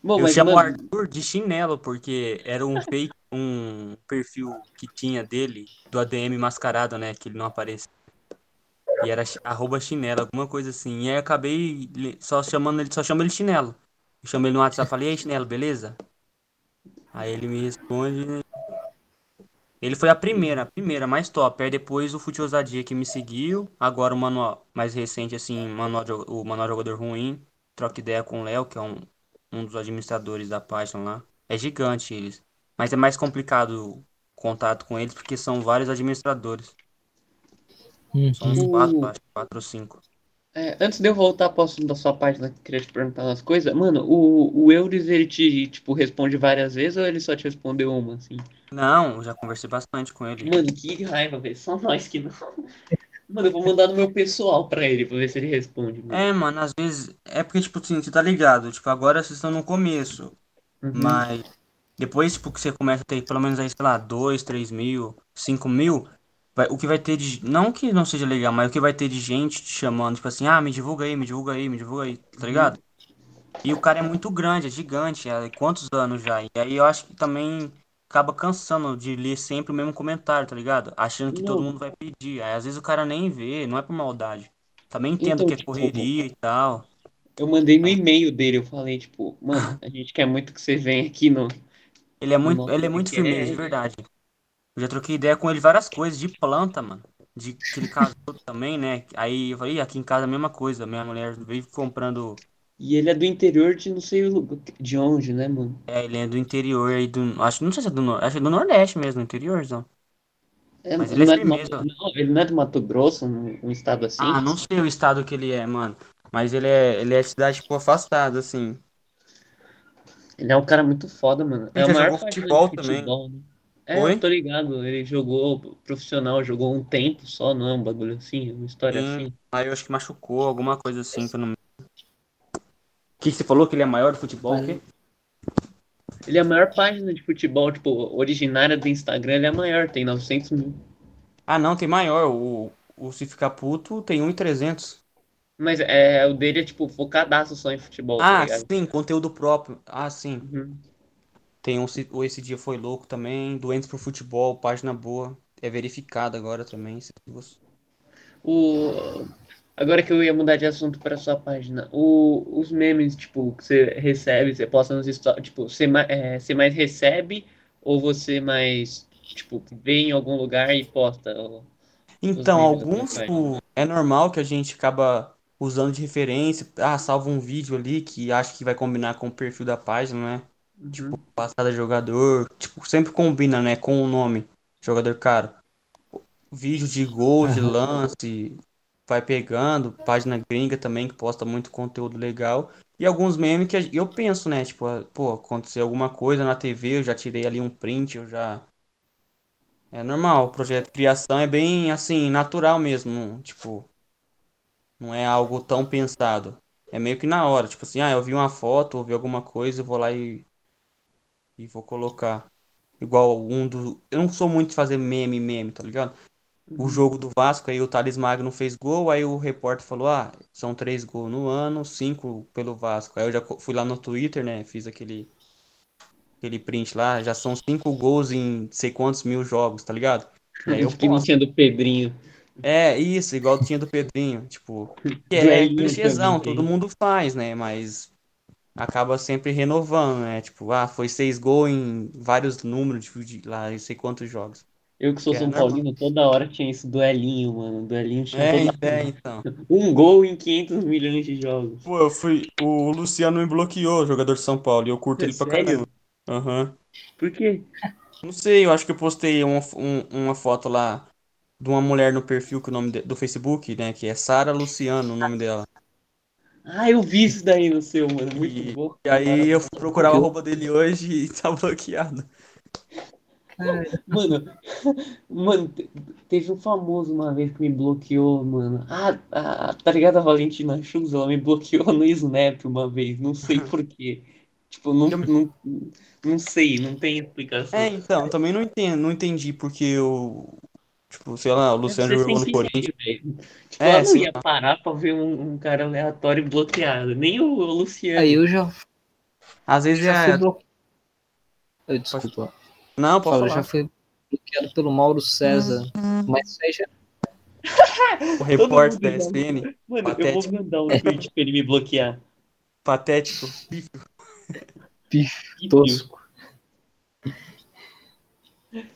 Bom, Eu mas, chamo mano, Arthur de chinelo, porque era um fake, um perfil que tinha dele, do ADM mascarado, né? Que ele não aparecia. E era arroba chinelo, alguma coisa assim. E aí eu acabei só chamando ele, só chamo ele chinelo. Eu chamo ele no WhatsApp e falei, ei, chinelo, beleza? Aí ele me responde. Ele foi a primeira, a primeira, mais top. Aí depois o Fute Ousadia que me seguiu. Agora o manual mais recente, assim, manual, de- o Manual Jogador Ruim. Troca ideia com o Léo, que é um, um dos administradores da página lá. É gigante eles. Mas é mais complicado o contato com eles porque são vários administradores. São uns Uhum. quatro, O- acho, quatro ou cinco. é, antes de eu voltar pro assunto da sua página, que queria te perguntar umas coisas. Mano, o, o Euris, ele te, tipo, responde várias vezes ou ele só te respondeu uma, assim? Não, eu já conversei bastante com ele. Mano, que raiva, velho. Só nós que não. Mano, eu vou mandar no meu pessoal pra ele, pra ver se ele responde. mano. É, mano, às vezes. É porque, tipo assim, você tá ligado. Tipo, agora vocês estão no começo. Uhum. Mas depois, tipo, que você começa a ter pelo menos aí, sei lá, 2, 3 mil, 5 mil, vai, o que vai ter de. Não que não seja legal, mas o que vai ter de gente te chamando, tipo assim, ah, me divulga aí, me divulga aí, me divulga aí, tá ligado? E o cara é muito grande, é gigante, é quantos anos já? E aí eu acho que também acaba cansando de ler sempre o mesmo comentário, tá ligado? Achando que todo Não. mundo vai pedir. Aí às vezes o cara nem vê, não é por maldade. Também entendo Então, que é tipo, correria e tal. Eu mandei no e-mail dele, eu falei, tipo, mano, a [LAUGHS] gente quer muito que você venha aqui no. Ele é no muito, nosso ele é muito firmeza, de verdade. Eu já troquei ideia com ele várias coisas de planta, mano. De que ele casou [LAUGHS] também, né? Aí eu falei, "Ih, aqui em casa é a mesma coisa. Minha mulher veio comprando. E ele é do interior de não sei de onde, né, mano? É, ele é do interior aí do. Acho, não sei se é do Nordeste, acho que é do Nordeste mesmo, interiorzão. É, Mas ele é não do Mato- firmeza. não, ele não é do Mato Grosso, um, estado assim? Ah, não sei o estado que ele é, mano. Mas ele é, ele é de cidade, tipo, afastada, assim. Ele é um cara muito foda, mano. É Ele já maior jogou futebol de também. futebol, né? É, Oi? eu tô ligado. Ele jogou profissional, jogou um tempo só, não é um bagulho assim, uma história Sim. assim. Aí eu acho que machucou, alguma coisa assim, que eu não. O que que você falou que ele é maior do futebol? Ele é a maior página de futebol, tipo, originária do Instagram, ele é a maior, tem 900 mil. Ah, não, tem maior. O, o Se Ficar Puto tem 1,300. Mas é, o dele é, tipo, focadaço só em futebol, tá Ah, ligado? sim, conteúdo próprio. Ah, sim. Uhum. Tem um, Esse Dia Foi Louco também. Doentes por Futebol, página boa. É verificada agora também. O... Agora que eu ia mudar de assunto para sua página, o... os memes, tipo, que você recebe, você posta nos stories, tipo, você, ma- é, você mais recebe ou você mais, tipo, vê em algum lugar e posta? Ou- Então, alguns, tipo, é normal que a gente acaba usando de referência. Ah, salva um vídeo ali que acha que vai combinar com o perfil da página, né? Uhum. Passada jogador. Tipo, sempre combina, né? Com o nome. Jogador caro. Vídeo de gol, de lance. Vai pegando. Página gringa também, que posta muito conteúdo legal. E alguns memes que eu penso, né? Tipo, pô, aconteceu alguma coisa na TV, eu já tirei ali um print, eu já. É normal, o projeto de criação é bem assim, natural mesmo, tipo, não é algo tão pensado. É meio que na hora, tipo assim, ah, eu vi uma foto, ou vi alguma coisa, eu vou lá e, e vou colocar. Igual um do. Eu não sou muito de fazer meme, meme, tá ligado? O jogo do Vasco, aí o Thales Magno fez gol, aí o repórter falou, ah, são três gols no ano, cinco pelo Vasco. Aí eu já fui lá no Twitter, né, fiz aquele, aquele print lá, já são cinco gols em sei quantos mil jogos, tá ligado? E aí eu [LAUGHS] Que posto. tinha do Pedrinho. É, isso, igual tinha do Pedrinho, tipo, [LAUGHS] que é Duelinho clichêzão, todo mundo faz, né, mas acaba sempre renovando, né, tipo, ah, foi seis gols em vários números de, de lá, não sei quantos jogos, Eu que sou que é São normal. Paulino, toda hora tinha esse duelinho, mano. Duelinho tinha É, toda é, então. [LAUGHS] um gol em 500 milhões de jogos. Pô, eu fui, o Luciano me bloqueou, o jogador de São Paulo, e eu curto É ele pra sério? caramba. Aham. Por quê? Não sei, eu acho que eu postei uma, um- uma foto lá de uma mulher no perfil que o nome de- do Facebook, né, que é Sara Luciano, o nome dela. Ah, eu vi isso daí no seu, mano. Muito E, bom. e aí eu fui procurar o arroba dele hoje e [LAUGHS] tá bloqueado. Mano, [LAUGHS] mano, te- teve um famoso uma vez que me bloqueou, mano. Ah, ah, tá ligado a Valentina Schultz? Ela me bloqueou no Snap uma vez, não sei [LAUGHS] por quê. Tipo, não, não, não sei, não tem explicação. É, então, também não entendo, não entendi porque eu, tipo, sei lá, o Luciano jogou no Corinthians. Tipo, É, ela não ia parar pra ver um, um cara aleatório bloqueado. Nem o Luciano. Aí eu já, Às vezes já é. bloqueado. Desculpa. Não, pode Fala, já fui bloqueado pelo Mauro César. Mas isso aí já O repórter da ESPN, Mano, eu patético. vou mandar um tweet pra ele me bloquear. patético. tosco.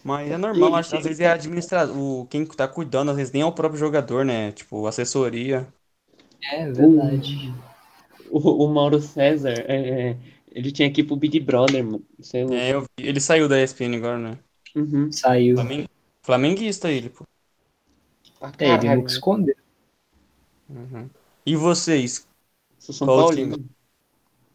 Mas é normal, Ele acho que às tem- vezes é administrado, o quem tá cuidando, às vezes nem é o próprio jogador, né? Tipo, assessoria. É verdade. O, o Mauro César, é, é, ele tinha que ir pro Big Brother, mano. É louco. É, eu vi. Ele saiu da ESPN agora, né? Uhum. Saiu. Flamen- Flamenguista ele, pô. É, ele caralho, nunca escondeu. Uhum. E vocês? Sou São Qual Paulino.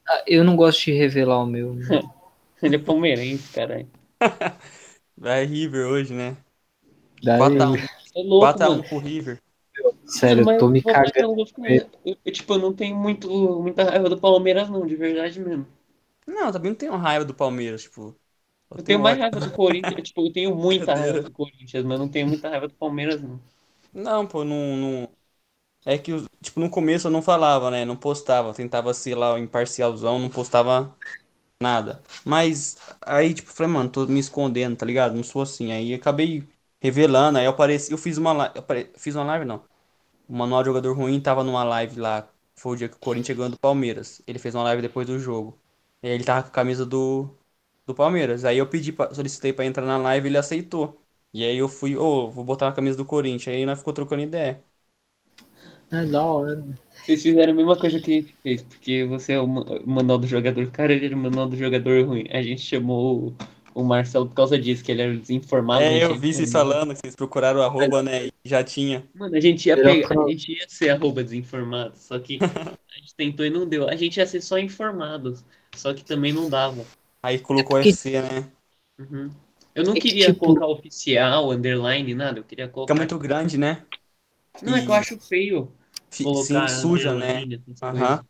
Ah, eu não gosto de revelar o meu. [LAUGHS] Ele é palmeirense, caralho. [LAUGHS] Vai River hoje, né? Daí, 4x1 É louco, 4x1 mano. pro River. sério, eu tô me cagando. eu eu- eu, tipo, eu não tenho muito, muita raiva do Palmeiras, não, de verdade mesmo. Não, também não tenho raiva do Palmeiras, tipo. Eu tenho mais raiva do Corinthians, tipo, eu tenho muita raiva do Corinthians, mas não tenho muita raiva do Palmeiras, não. Não, pô, não, não. É que, tipo, no começo eu não falava, né? Não postava. Tentava ser lá o imparcialzão, não postava nada. Mas aí, tipo, falei, mano, tô me escondendo, tá ligado? Não sou assim. Aí acabei revelando, aí eu apareci, eu fiz uma live. Fiz uma live, não. O Manual de Jogador Ruim tava numa live lá. Foi o dia que o Corinthians ganhou do Palmeiras. Ele fez uma live depois do jogo. E aí ele tava com a camisa do, do Palmeiras. Aí eu pedi, pra, solicitei pra entrar na live ele aceitou. E aí eu fui, ô, vou botar a camisa do Corinthians. Aí nós ficou trocando ideia. É da hora. Vocês fizeram a mesma coisa que a gente fez, porque você é o ma- o manual do jogador cara, ele era o manual do jogador ruim. A gente chamou o, o Marcelo por causa disso, que ele era desinformado. É, eu vi vocês informar. falando que vocês procuraram o arroba, né? E já tinha. Mano, a gente ia Era pegar, a gente ia ser arroba desinformado, só que [LAUGHS] a gente tentou e não deu. A gente ia ser só informados, só que também não dava. Aí colocou É porque- FC, né? Uhum. Eu não É que, queria tipo- colocar oficial, underline, nada. Eu queria colocar. Fica muito grande, né? Não, é que eu acho feio colocar Sim, suja, né? coisas.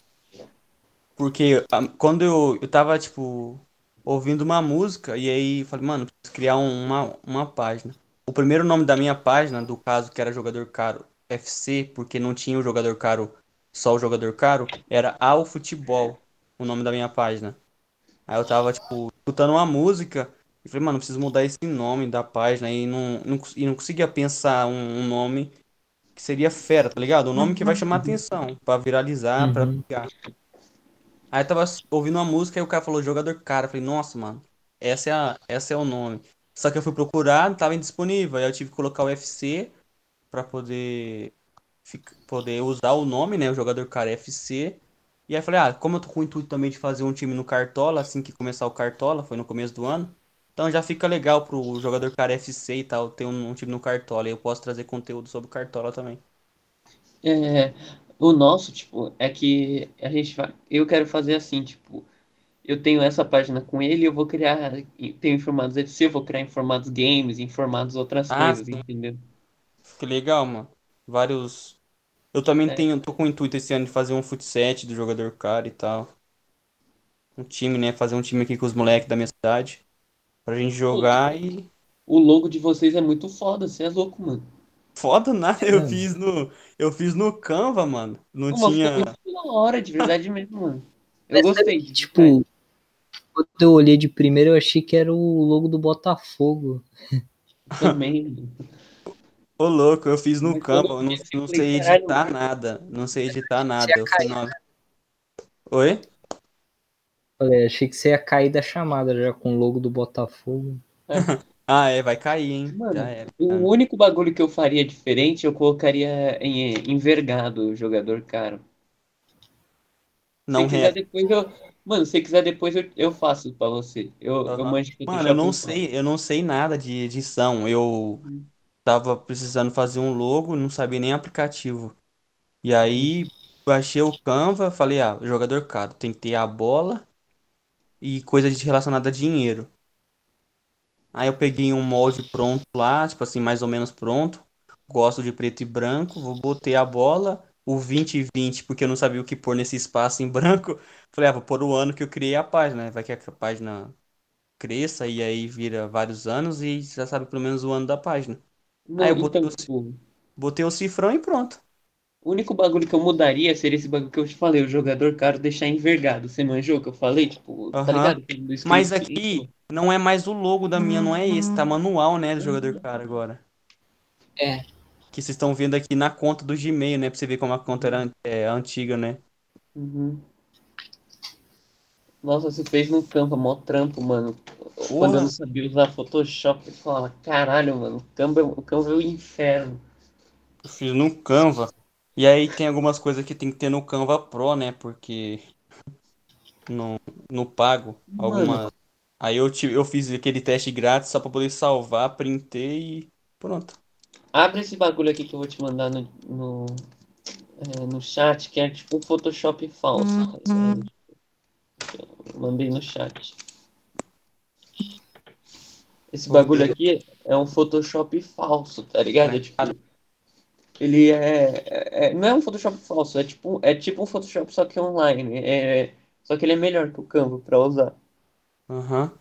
Porque ah, quando eu, eu tava, tipo, ouvindo uma música e aí falei, mano, preciso criar um- uma, uma página. O primeiro nome da minha página, do caso que era jogador caro FC, porque não tinha o jogador caro, só o jogador caro, era Ao Futebol, o nome da minha página. Aí eu tava, tipo, escutando uma música e falei, mano, preciso mudar esse nome da página e não, não, e não conseguia pensar um, um nome que seria fera, tá ligado? Um nome que vai chamar atenção, pra viralizar, pra Uhum. pegar. Aí eu tava ouvindo uma música e o cara falou jogador cara. Eu falei, nossa, mano, essa é a, essa é o nome. Só que eu fui procurar, não tava indisponível. Aí eu tive que colocar o FC pra poder, fic- poder usar o nome, né? O jogador cara FC. E aí eu falei, ah, como eu tô com o intuito também de fazer um time no Cartola, assim que começar o Cartola, foi no começo do ano. Então já fica legal pro jogador cara FC e tal, ter um, um time no Cartola. E eu posso trazer conteúdo sobre Cartola também. É, o nosso, tipo, é que a gente vai. Eu quero fazer assim, tipo, eu tenho essa página com ele, eu vou criar. Tenho informados FC, eu vou criar informados games, informados outras Ah, coisas, sim. entendeu? Que legal, mano. Vários. Eu também É. tenho, tô com o intuito esse ano de fazer um futset do jogador cara e tal. Um time, né? Fazer um time aqui com os moleques da minha cidade. Pra gente jogar e. O logo de vocês é muito foda, você é louco, mano. Foda nada, eu É. fiz no. Eu fiz no Canva, mano. Não Pô, tinha. da hora, de verdade mesmo, mano. Eu Mas gostei. verdade. Tipo, quando eu olhei de primeiro, eu achei que era o logo do Botafogo. [LAUGHS] Também. mano. Ô, louco, eu fiz no Mas Eu não, não sei editar nada. Não sei editar nada. Eu fui no... Oi? Falei, achei que você ia cair da chamada já com o logo do Botafogo. [LAUGHS] Ah, é, vai cair, hein? Mano, Já era. o único bagulho que eu faria diferente, eu colocaria em envergado o jogador caro. Não se quiser depois eu. Mano, se quiser depois eu, eu faço pra você. Eu, eu Aham. manjo Mano, eu não sei, eu não sei nada de edição. Eu tava precisando fazer um logo, não sabia nem aplicativo. E aí baixei o Canva, falei, ah, jogador caro, tem que ter a bola e coisa de relacionada a dinheiro. Aí eu peguei um molde pronto lá, tipo assim, mais ou menos pronto. Gosto de preto e branco, vou botei a bola, o 20 e 20, porque eu não sabia o que pôr nesse espaço em [LAUGHS] branco. Falei, ah, vou pôr o ano que eu criei a página? Vai que a página cresça e aí vira vários anos e já sabe pelo menos o ano da página. Aí eu botei então, o, botei o cifrão e pronto. O único bagulho que eu mudaria seria esse bagulho que eu te falei, o jogador caro deixar envergado. Você manjou que eu falei? Tipo, tá ligado? Mas aqui não é mais o logo da minha, não é esse, tá manual, né, do jogador cara agora. É. Que vocês estão vendo aqui na conta do Gmail, né, pra você ver como a conta era é, antiga, né. Uhum. Nossa, você fez no Canva, mó trampo, mano. Quando eu Porra. não sabia usar Photoshop, eu falava, caralho, mano, o Canva, é- o Canva é o inferno. Eu fiz no Canva. E aí tem algumas coisas que tem que ter no Canva Pro, né, porque no, no pago, Mano, alguma... Aí eu, tive, eu fiz aquele teste grátis só pra poder salvar, printei e pronto. abre esse bagulho aqui que eu vou te mandar no, no, é, no chat, que é tipo um Photoshop falso, ligado? Eu mandei no chat. Esse bagulho aqui é um Photoshop falso, tá ligado? É tipo, Cara, ele é, é- é- Não é um Photoshop falso, é tipo, é tipo um Photoshop só que online. É, só que ele é melhor que o Canva pra usar. Aham.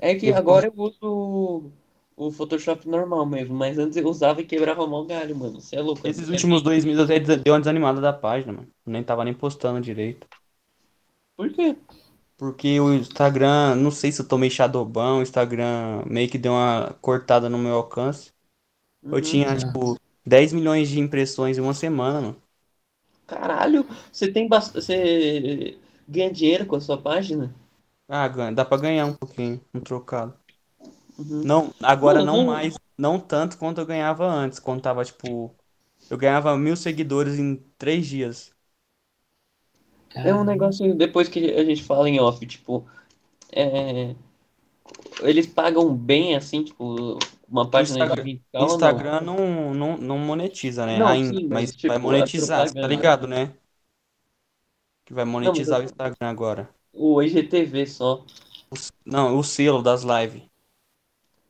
É que Eu- agora eu uso o, Photoshop normal mesmo, mas antes eu usava e quebrava mal galho, mano. Você é louco. Esses é- últimos dois meses até deu uma desanimada da página, mano. Nem tava nem postando direito. Por quê? Porque o Instagram, não sei se eu tomei Shadowban, o Instagram meio que deu uma cortada no meu alcance. Eu Uhum. tinha, tipo, 10 milhões de impressões em uma semana, mano. Caralho, você tem bast... você ganha dinheiro com a sua página? Ah, ganha- dá pra ganhar um pouquinho, um trocado. Uhum. Não, agora Mano, não mais, não tanto quanto eu ganhava antes, quando tava, tipo, eu ganhava mil seguidores em três dias. É um negócio depois que a gente fala em off, tipo, é, eles pagam bem assim, tipo, uma O página Instagram, de 20k ou não? Instagram não, não, não monetiza, né? Não, Ainda, sim, mas, mas tipo, vai a monetizar, você tá ligado, né? Que vai Não, monetizar o eu- Instagram agora. o IGTV só. O não, o selo das lives.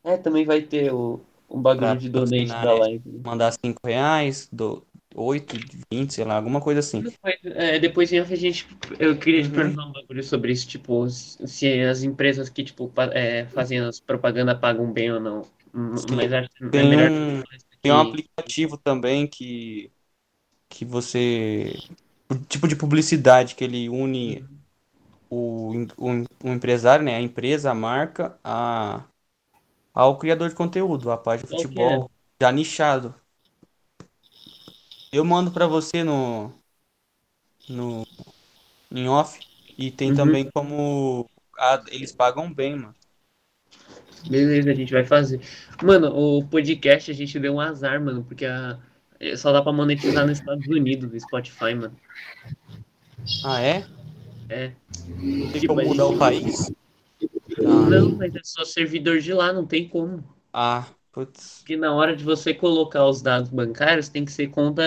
É, também vai ter o, um bagulho Pra de donate da né? live. né? Mandar cinco reais, do, 8 e 20, sei lá, alguma coisa assim. Depois, é, depois a gente. Eu queria te Uhum. perguntar um bagulho sobre isso, tipo, se as empresas que, tipo, é, fazem as propaganda pagam bem ou não. Mas acho que é Tem melhor um- Tem um aplicativo também que, que você. o tipo de publicidade que ele une o, o, o empresário, né? A empresa, a marca, a, ao criador de conteúdo, a página de que futebol, já nichado. Eu mando pra você no, no em off e tem Uhum. também como ah, eles pagam bem, mano. Beleza, a gente vai fazer. Mano, o podcast a gente deu um azar, mano, porque a... só dá pra monetizar nos Estados Unidos, do Spotify, mano. Ah, é? É. Tem Tipo, como a mudar gente- o país? Não, mas é só servidor de lá, não tem como. Ah, putz. Porque na hora de você colocar os dados bancários, tem que ser conta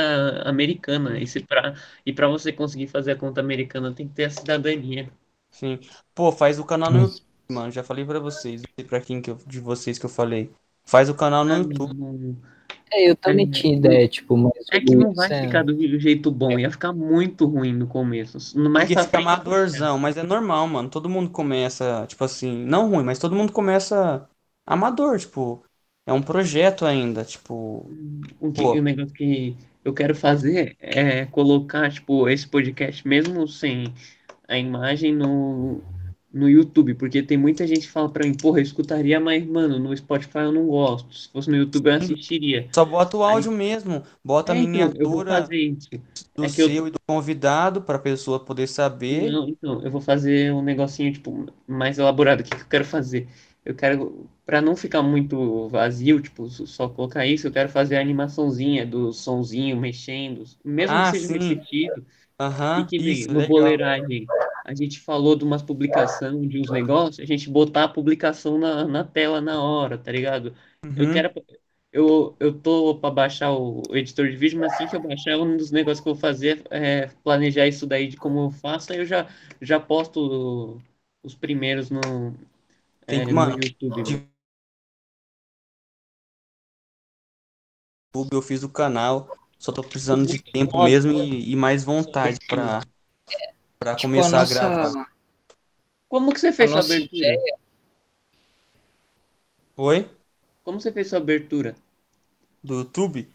americana. E, se pra... e pra você conseguir fazer a conta americana, tem que ter a cidadania. Sim. Pô, faz o canal no Hum. YouTube, mano. Já falei pra vocês, não sei pra quem que eu- de vocês que eu falei. Faz o canal no Ah, YouTube. É, eu também É, tinha ideia, tipo, mas É que não vai é- ficar do jeito bom, ia ficar muito ruim no começo. No mais Porque pra fica frente, amadorzão, mas é normal, mano. Todo mundo começa, tipo assim, não ruim, mas todo mundo começa amador, tipo, é um projeto ainda, tipo, O, que, o negócio que eu quero fazer é colocar, tipo, esse podcast, mesmo sem a imagem, no, no YouTube, porque tem muita gente que fala pra mim, porra, eu escutaria, mas, mano, no Spotify eu não gosto. Se fosse no YouTube eu assistiria. só bota o áudio mesmo, bota a É, então, eu vou miniatura do é que eu- seu e do convidado pra pessoa poder saber. Não, então, eu vou fazer um negocinho, tipo, mais elaborado. O que que eu quero fazer? Eu quero, pra não ficar muito vazio, tipo, só colocar isso, eu quero fazer a animaçãozinha do sonzinho mexendo, mesmo Ah, que seja sim. repetido. Aham, que nem isso, no legal. Boleiragem, a gente falou de umas publicações, de uns negócios, a gente botar a publicação na, na tela na hora, tá ligado? Eu Uhum. quero. Eu, eu tô pra baixar o, o editor de vídeo, mas assim que eu baixar, um dos negócios que eu vou fazer é planejar isso daí de como eu faço, aí eu já, já posto os primeiros no, Tem é, no YouTube. de- eu fiz o canal, só tô precisando de tempo mesmo e, e mais vontade pra, pra tipo, começar a, nossa- gravar. Como que você fez A abertura? Oi? Como você fez sua abertura? Do YouTube?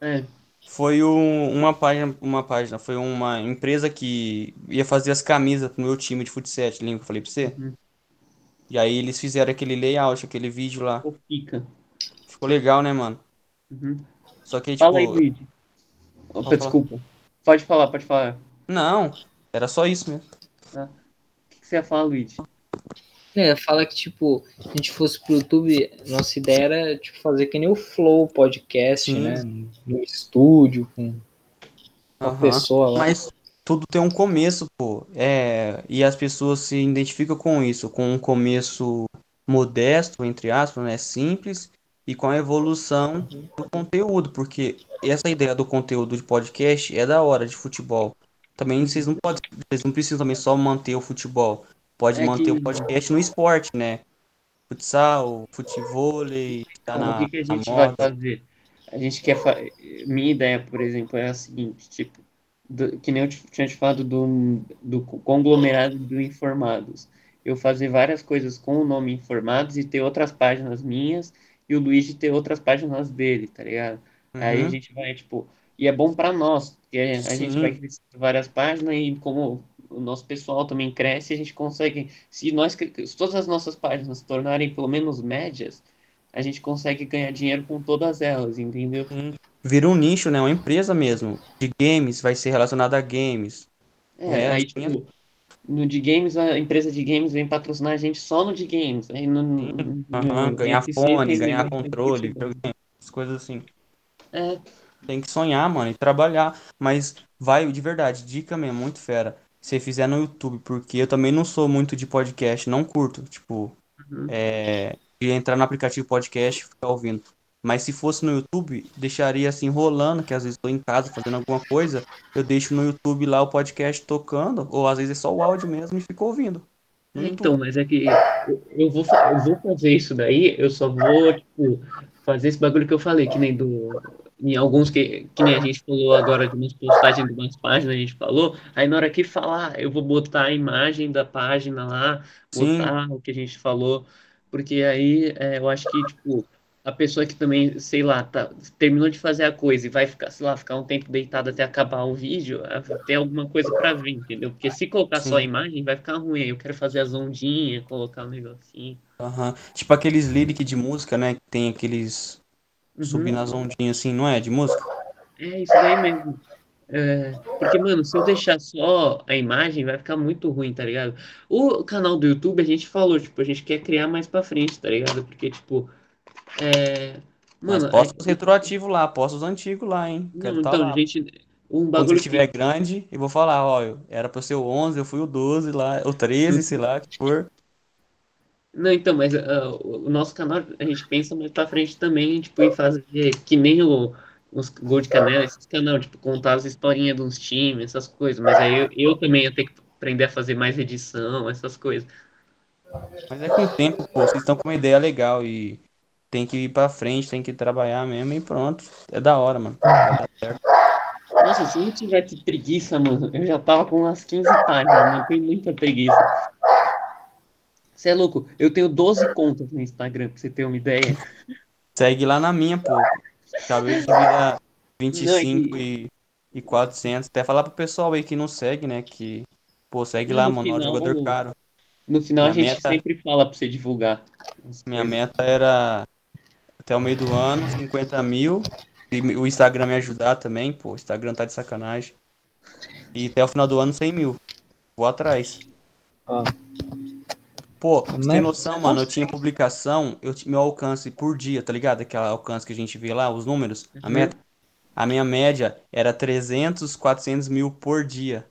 É, Foi um- uma página, uma página, foi uma empresa que ia fazer as camisas pro meu time de futsal, lembra que eu falei pra você? Uhum. E aí eles fizeram aquele layout, aquele vídeo lá. ou fica. Ficou legal, né, mano? Uhum. Só que, Fala aí, tipo, Luigi. Opa, falar. desculpa. Pode falar, pode falar. não, era só isso mesmo. O que você ia falar, Luigi? É, fala que, tipo, se a gente fosse pro YouTube, nossa ideia era, tipo, fazer que nem o Flow podcast, Sim. né? No estúdio, com uma Aham. pessoa lá. Mas tudo tem um começo, pô. É, e as pessoas se identificam com isso, com um começo modesto, entre aspas, né? Simples, e com a evolução do conteúdo, porque essa ideia do conteúdo de podcast é da hora de futebol. Também vocês não podem, vocês não precisam também só manter o futebol. Pode É manter que- o podcast no esporte, né? Futsal, futevôlei, tá Então, na, o que, que a gente vai fazer? A gente quer. Fa... Minha ideia, por exemplo, é a seguinte: tipo, do- que nem eu tinha te falado do, do conglomerado do Informados. Eu fazer várias coisas com o nome Informados e ter outras páginas minhas e o Luigi ter outras páginas dele, tá ligado? Aí a Uhum. gente vai, tipo. E é bom pra nós, porque a gente vai crescer várias páginas e como o nosso pessoal também cresce, a gente consegue. Se nós, se todas as nossas páginas se tornarem pelo menos médias, a gente consegue ganhar dinheiro com todas elas, entendeu? Vira um nicho, né? Uma empresa mesmo. De games, vai ser relacionada a games. É, É, aí, tipo, no de games, a empresa de games vem patrocinar a gente só no de games. Aí no, no, Aham, no ganhar fone, ganhar controle, videogame, essas coisas assim. É, Tem que sonhar, mano, e trabalhar. Mas vai, de verdade, dica mesmo, muito fera. Se fizer no YouTube, porque eu também não sou muito de podcast, não curto, tipo, Uhum. é, de entrar no aplicativo podcast e ficar ouvindo. Mas se fosse no YouTube, deixaria assim rolando, que às vezes estou em casa fazendo alguma coisa, eu deixo no YouTube lá o podcast tocando, ou às vezes é só o áudio mesmo e fico ouvindo. É. Então, mas é que eu- vou, eu vou fazer isso daí, eu só vou, tipo, fazer esse bagulho que eu falei, que nem do. Em alguns que, que nem a gente falou agora de umas postagens de umas páginas, a gente falou, aí na hora que falar, eu vou botar a imagem da página lá, Sim. botar o que a gente falou, porque aí é, eu acho que, tipo, a pessoa que também, sei lá, tá, terminou de fazer a coisa e vai ficar, sei lá, ficar um tempo deitado até acabar o vídeo, ah, tem alguma coisa pra ver, entendeu? Porque se colocar só a Sim. imagem, vai ficar ruim. Aí eu quero fazer as ondinhas, colocar um negocinho. Aham. Tipo aqueles lyric de música, né? Que tem aqueles Uhum. subindo as ondinhas assim, não é? De música? É isso daí mesmo. É, porque, mano, se eu deixar só a imagem, vai ficar muito ruim, tá ligado? O canal do YouTube, a gente falou, tipo, a gente quer criar mais pra frente, tá ligado? Porque, tipo, é. Mas Mano, posta é- os retroativos lá, posta os antigos lá, hein? Quero não, tá então, lá. gente, um Quando bagulho que. estiver grande, eu vou falar, ó, era pra ser o 11, eu fui o 12 lá, o 13, [LAUGHS] sei lá, que for. Não, então, mas ah, o nosso canal, a gente pensa mais pra frente também, tipo, em fazer que nem o, os Gol de Canela, esses canal, tipo, contar as historinhas uns times, essas coisas. Mas aí eu, eu também ia ter que aprender a fazer mais edição, essas coisas. Mas é com o tempo, pô, vocês estão com uma ideia legal e tem que ir pra frente, tem que trabalhar mesmo e pronto. É da hora, mano. Certo. Nossa, se eu não tivesse preguiça, mano, eu já tava com umas 15 páginas, mano. Eu tenho muita preguiça. Você é louco? Eu tenho 12 contas no Instagram, pra você ter uma ideia. Segue lá na minha, pô. Acabei de virar Não, 25 e, e 400. Até falar pro pessoal aí que não segue, né? Que, pô, segue Não, lá, no mano. ó, final- Jogador caro. No final a Minha gente meta- sempre fala pra você divulgar. Minha meta era até o meio do ano, 50 mil. E o Instagram me ajudar também, pô. O Instagram tá de sacanagem. E até o final do ano, 100 mil. Vou atrás. Ó. Pô, você tem Mas- noção, mano? Eu tinha publicação, eu, ti- meu alcance por dia, tá ligado? Aquele alcance que a gente vê lá, os números, a Uhum. meta. A minha média era 300, 400 mil por dia.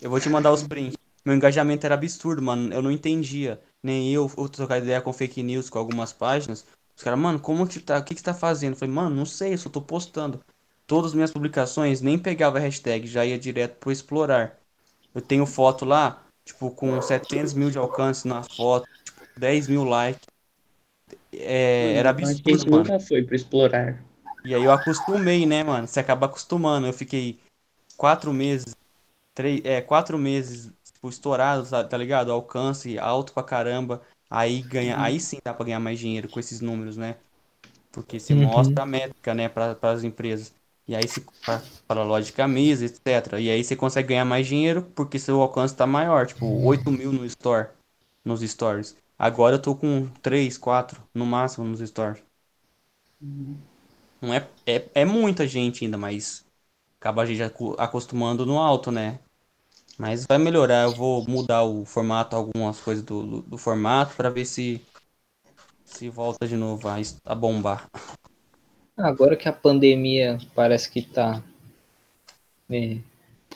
Eu vou te mandar os prints. Meu engajamento era absurdo, mano. Eu não entendia. Nem eu, eu trocar ideia com fake news, com algumas páginas. Os caras, mano, como que tá? O que que você tá fazendo? Eu falei, mano, não sei, eu só tô postando. Todas as minhas publicações nem pegava hashtag, já ia direto pro explorar. Eu tenho foto lá, tipo, com 700 mil de alcance na foto, tipo, 10 mil likes. É, era absurdo, gente mano. nunca foi pra explorar. E aí eu acostumei, né, mano? Você acaba acostumando. Eu fiquei quatro meses, três, é, quatro meses, tipo, estourado, tá, tá ligado? Alcance alto pra caramba. Aí ganha, aí sim dá pra ganhar mais dinheiro com esses números, né? Porque se Uhum. mostra a métrica, né, para as empresas. E aí se para loja de camisa, etc. E aí você consegue ganhar mais dinheiro porque seu alcance tá maior, tipo, 8 mil no store, nos stores. Agora eu tô com 3, 4 no máximo nos stores. Não é, é, é muita gente ainda, mas acaba a gente acostumando no alto, né? Mas vai melhorar, eu vou mudar o formato, algumas coisas do, do, do formato pra ver se se volta de novo a, a bombar. Agora que a pandemia parece que tá é,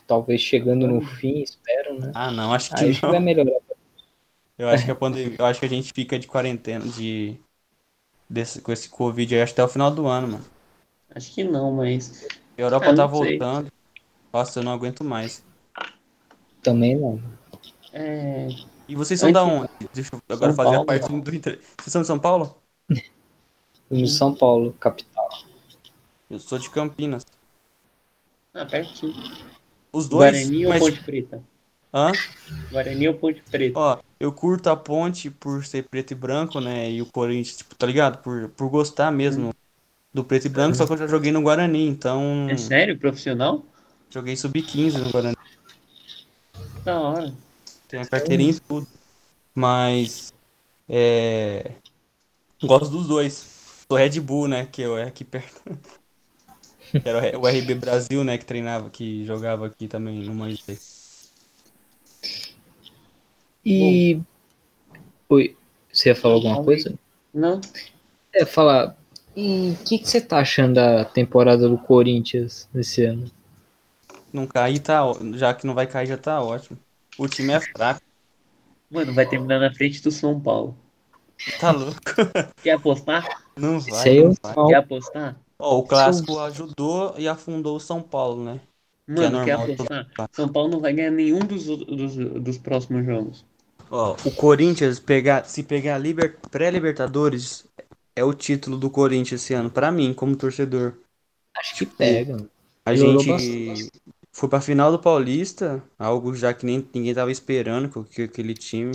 talvez chegando no fim, espero, né? Ah, não, acho que Aí acho que não. vai melhorar. Eu acho que a pandemia, eu acho que a gente fica de quarentena de desse, com esse Covid aí acho que até o final do ano, mano. Acho que não, mas. A Europa Ah, tá não sei. voltando. Nossa, eu não aguento mais. Também não. É... E vocês são da Antes- onde? Deixa eu agora São fazer a Paulo. parte do. Vocês são de São Paulo? No São Paulo, capital. Eu sou de Campinas. Ah, pertinho. Os dois, Guarani ou mas Ponte Preta? hã? Guarani ou Ponte Preta? Ó, eu curto a Ponte por ser preto e branco, né? E o Corinthians, tipo, tá ligado? Por, por gostar mesmo do preto e branco, só que eu já joguei no Guarani, então É sério? Profissional? joguei sub-15 no Guarani. Da hora. Tem a carteirinha e tudo. Mas é, gosto dos dois. Sou Red Bull, né? Que é aqui perto. [LAUGHS] Que era o RB Brasil, né? Que treinava, que jogava aqui também no Manchester. E. Oi, você ia falar alguma coisa? Não? É, falar. E o que, que você tá achando da temporada do Corinthians esse ano? Não cair tá, já que não vai cair já tá ótimo. O time é fraco, Mano, vai terminar na frente do São Paulo. tá louco. Quer apostar? Não vai, aí não vai. Quer apostar? Ó, o clássico ajudou e afundou o São Paulo, né? Que é Mano, quer normal. apostar? São Paulo não vai ganhar nenhum dos, dos, dos próximos jogos. Ó, o Corinthians pegar, se pegar liber, pré-Libertadores é o título do Corinthians esse ano, pra mim, como torcedor. Acho que pega. A Melhorou gente foi pra final do Paulista, algo já que nem ninguém tava esperando, que- que aquele time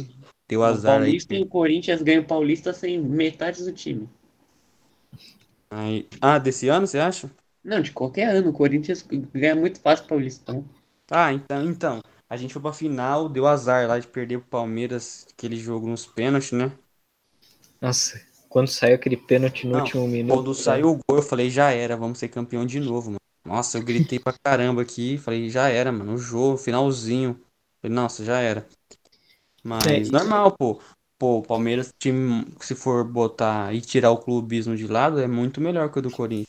deu O azar aí. Paulista e o Corinthians ganham o Paulista sem metade do time. Aí- Ah, desse ano, você acha? Não, de qualquer ano, o Corinthians ganha muito fácil o Paulistão. Ah, então, então. A gente foi pra final, deu azar lá de perder pro Palmeiras, aquele jogo nos pênaltis, né? Nossa, quando saiu aquele pênalti no Não, último minuto. Quando saiu o gol, eu falei, já era, vamos ser campeão de novo, mano. Nossa, eu gritei pra caramba aqui, falei, já era, mano, o jogo, finalzinho. Falei, nossa, já era. Mas É, normal, pô. Pô, o Palmeiras, time, se for botar e tirar o clubismo de lado, é muito melhor que o do Corinthians.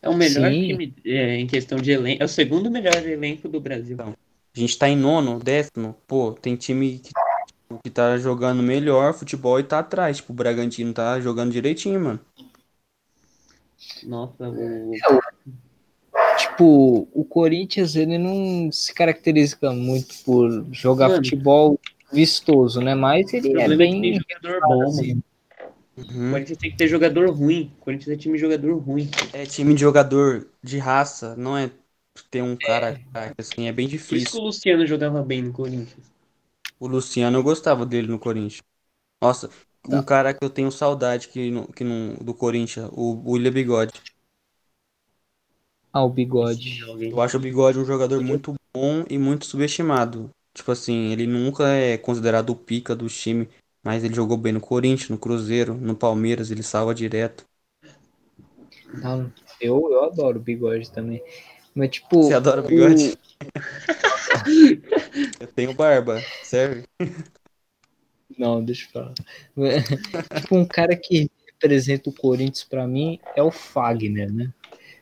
É o melhor Sim. time é, em questão de elenco. É o segundo melhor elenco do Brasil. A gente tá em nono, décimo, pô, tem time que, que tá jogando melhor futebol e tá atrás. Tipo, o Bragantino tá jogando direitinho, mano. Nossa, o. Tipo, o Corinthians, ele não se caracteriza muito por jogar Mano. futebol vistoso, né? Mas O ele é problema é que tem bem. jogador bom, assim. mano. O Uhum. Corinthians tem que ter jogador ruim. O Corinthians é time de jogador ruim. É time de jogador de raça, não é ter um cara craque, assim, é bem Por isso que difícil. o Luciano jogava bem no Corinthians. O Luciano, eu gostava dele no Corinthians. Nossa, um cara que eu tenho saudade que, no, que no, do Corinthians, o William Bigode. Ah, o bigode. Eu acho o Bigode um jogador muito bom e muito subestimado. Tipo assim, ele nunca é considerado o pica do time, mas ele jogou bem no Corinthians, no Cruzeiro, no Palmeiras, ele salva direto. Não, eu, eu adoro o bigode também. Mas, tipo. Você adora o Bigode? [LAUGHS] Eu tenho barba, serve? Não, deixa eu falar. tipo, um cara que representa o Corinthians pra mim é o Fagner, né?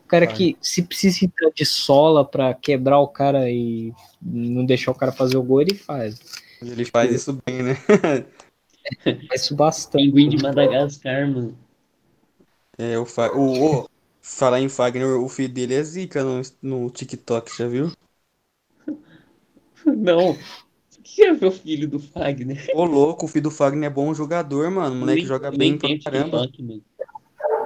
O cara que se precisa entrar de sola pra quebrar o cara e não deixar o cara fazer o gol, ele faz. Ele faz isso bem, né? [LAUGHS] Faz isso bastante. Pinguim de Madagascar, mano. É, o, Fa... o, o- falar em Fagner, o filho dele é zica no, no TikTok, já viu? [LAUGHS] Não. O que é meu filho do Fagner? Ô, louco, o filho do Fagner é bom jogador, mano. O moleque Nem- joga nem bem pra caramba. TikTok, mano.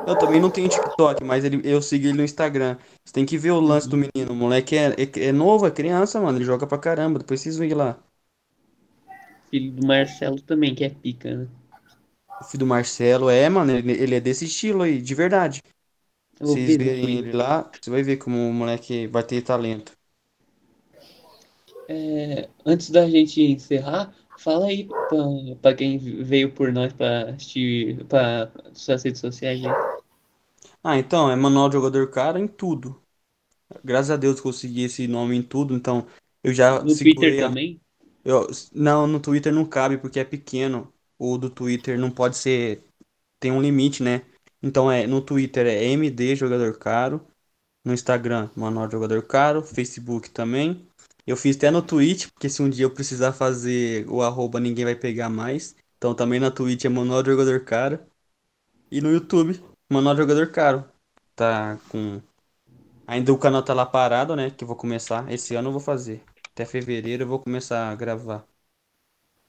Eu também não tenho TikTok, mas ele, eu sigo ele no Instagram. Você tem que ver o lance do menino. O moleque é, é, é novo, é criança, mano. Ele joga pra caramba. Depois vocês veem lá. Filho do Marcelo também, que é pica, né? O filho do Marcelo é, mano. Ele, ele é desse estilo aí, de verdade. Eu Vocês ver verem ele lá, você vai ver como o moleque vai ter talento. É, antes da gente encerrar, fala aí pra, pra quem veio por nós pra assistir pra suas redes sociais aí. Ah, então, é manual jogador cara em tudo. Graças a Deus consegui esse nome em tudo, então eu já No Twitter a- também? Eu, não, no Twitter não cabe porque é pequeno. O do Twitter não pode ser. Tem um limite, né? Então é no Twitter é MD Jogador Caro. No Instagram, Manual Jogador Caro. Facebook também. Eu fiz até no Twitch, porque se um dia eu precisar fazer o arroba, ninguém vai pegar mais. Então também na Twitch é Manual Jogador Caro. E no YouTube, Manual Jogador Caro. Tá com. Ainda o canal tá lá parado, né? Que eu vou começar. Esse ano eu vou fazer. Até fevereiro eu vou começar a gravar.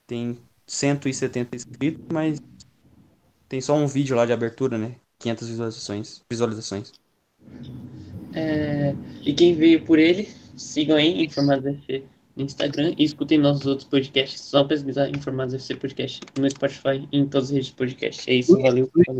Tem 170 inscritos, mas tem só um vídeo lá de abertura, né? 500 visualizações. Visualizações. É, e quem veio por ele, sigam aí Informados FC no Instagram e escutem nossos outros podcasts. Só pesquisar Informados FC Podcast no Spotify e em todas as redes de podcast. É isso, valeu. valeu.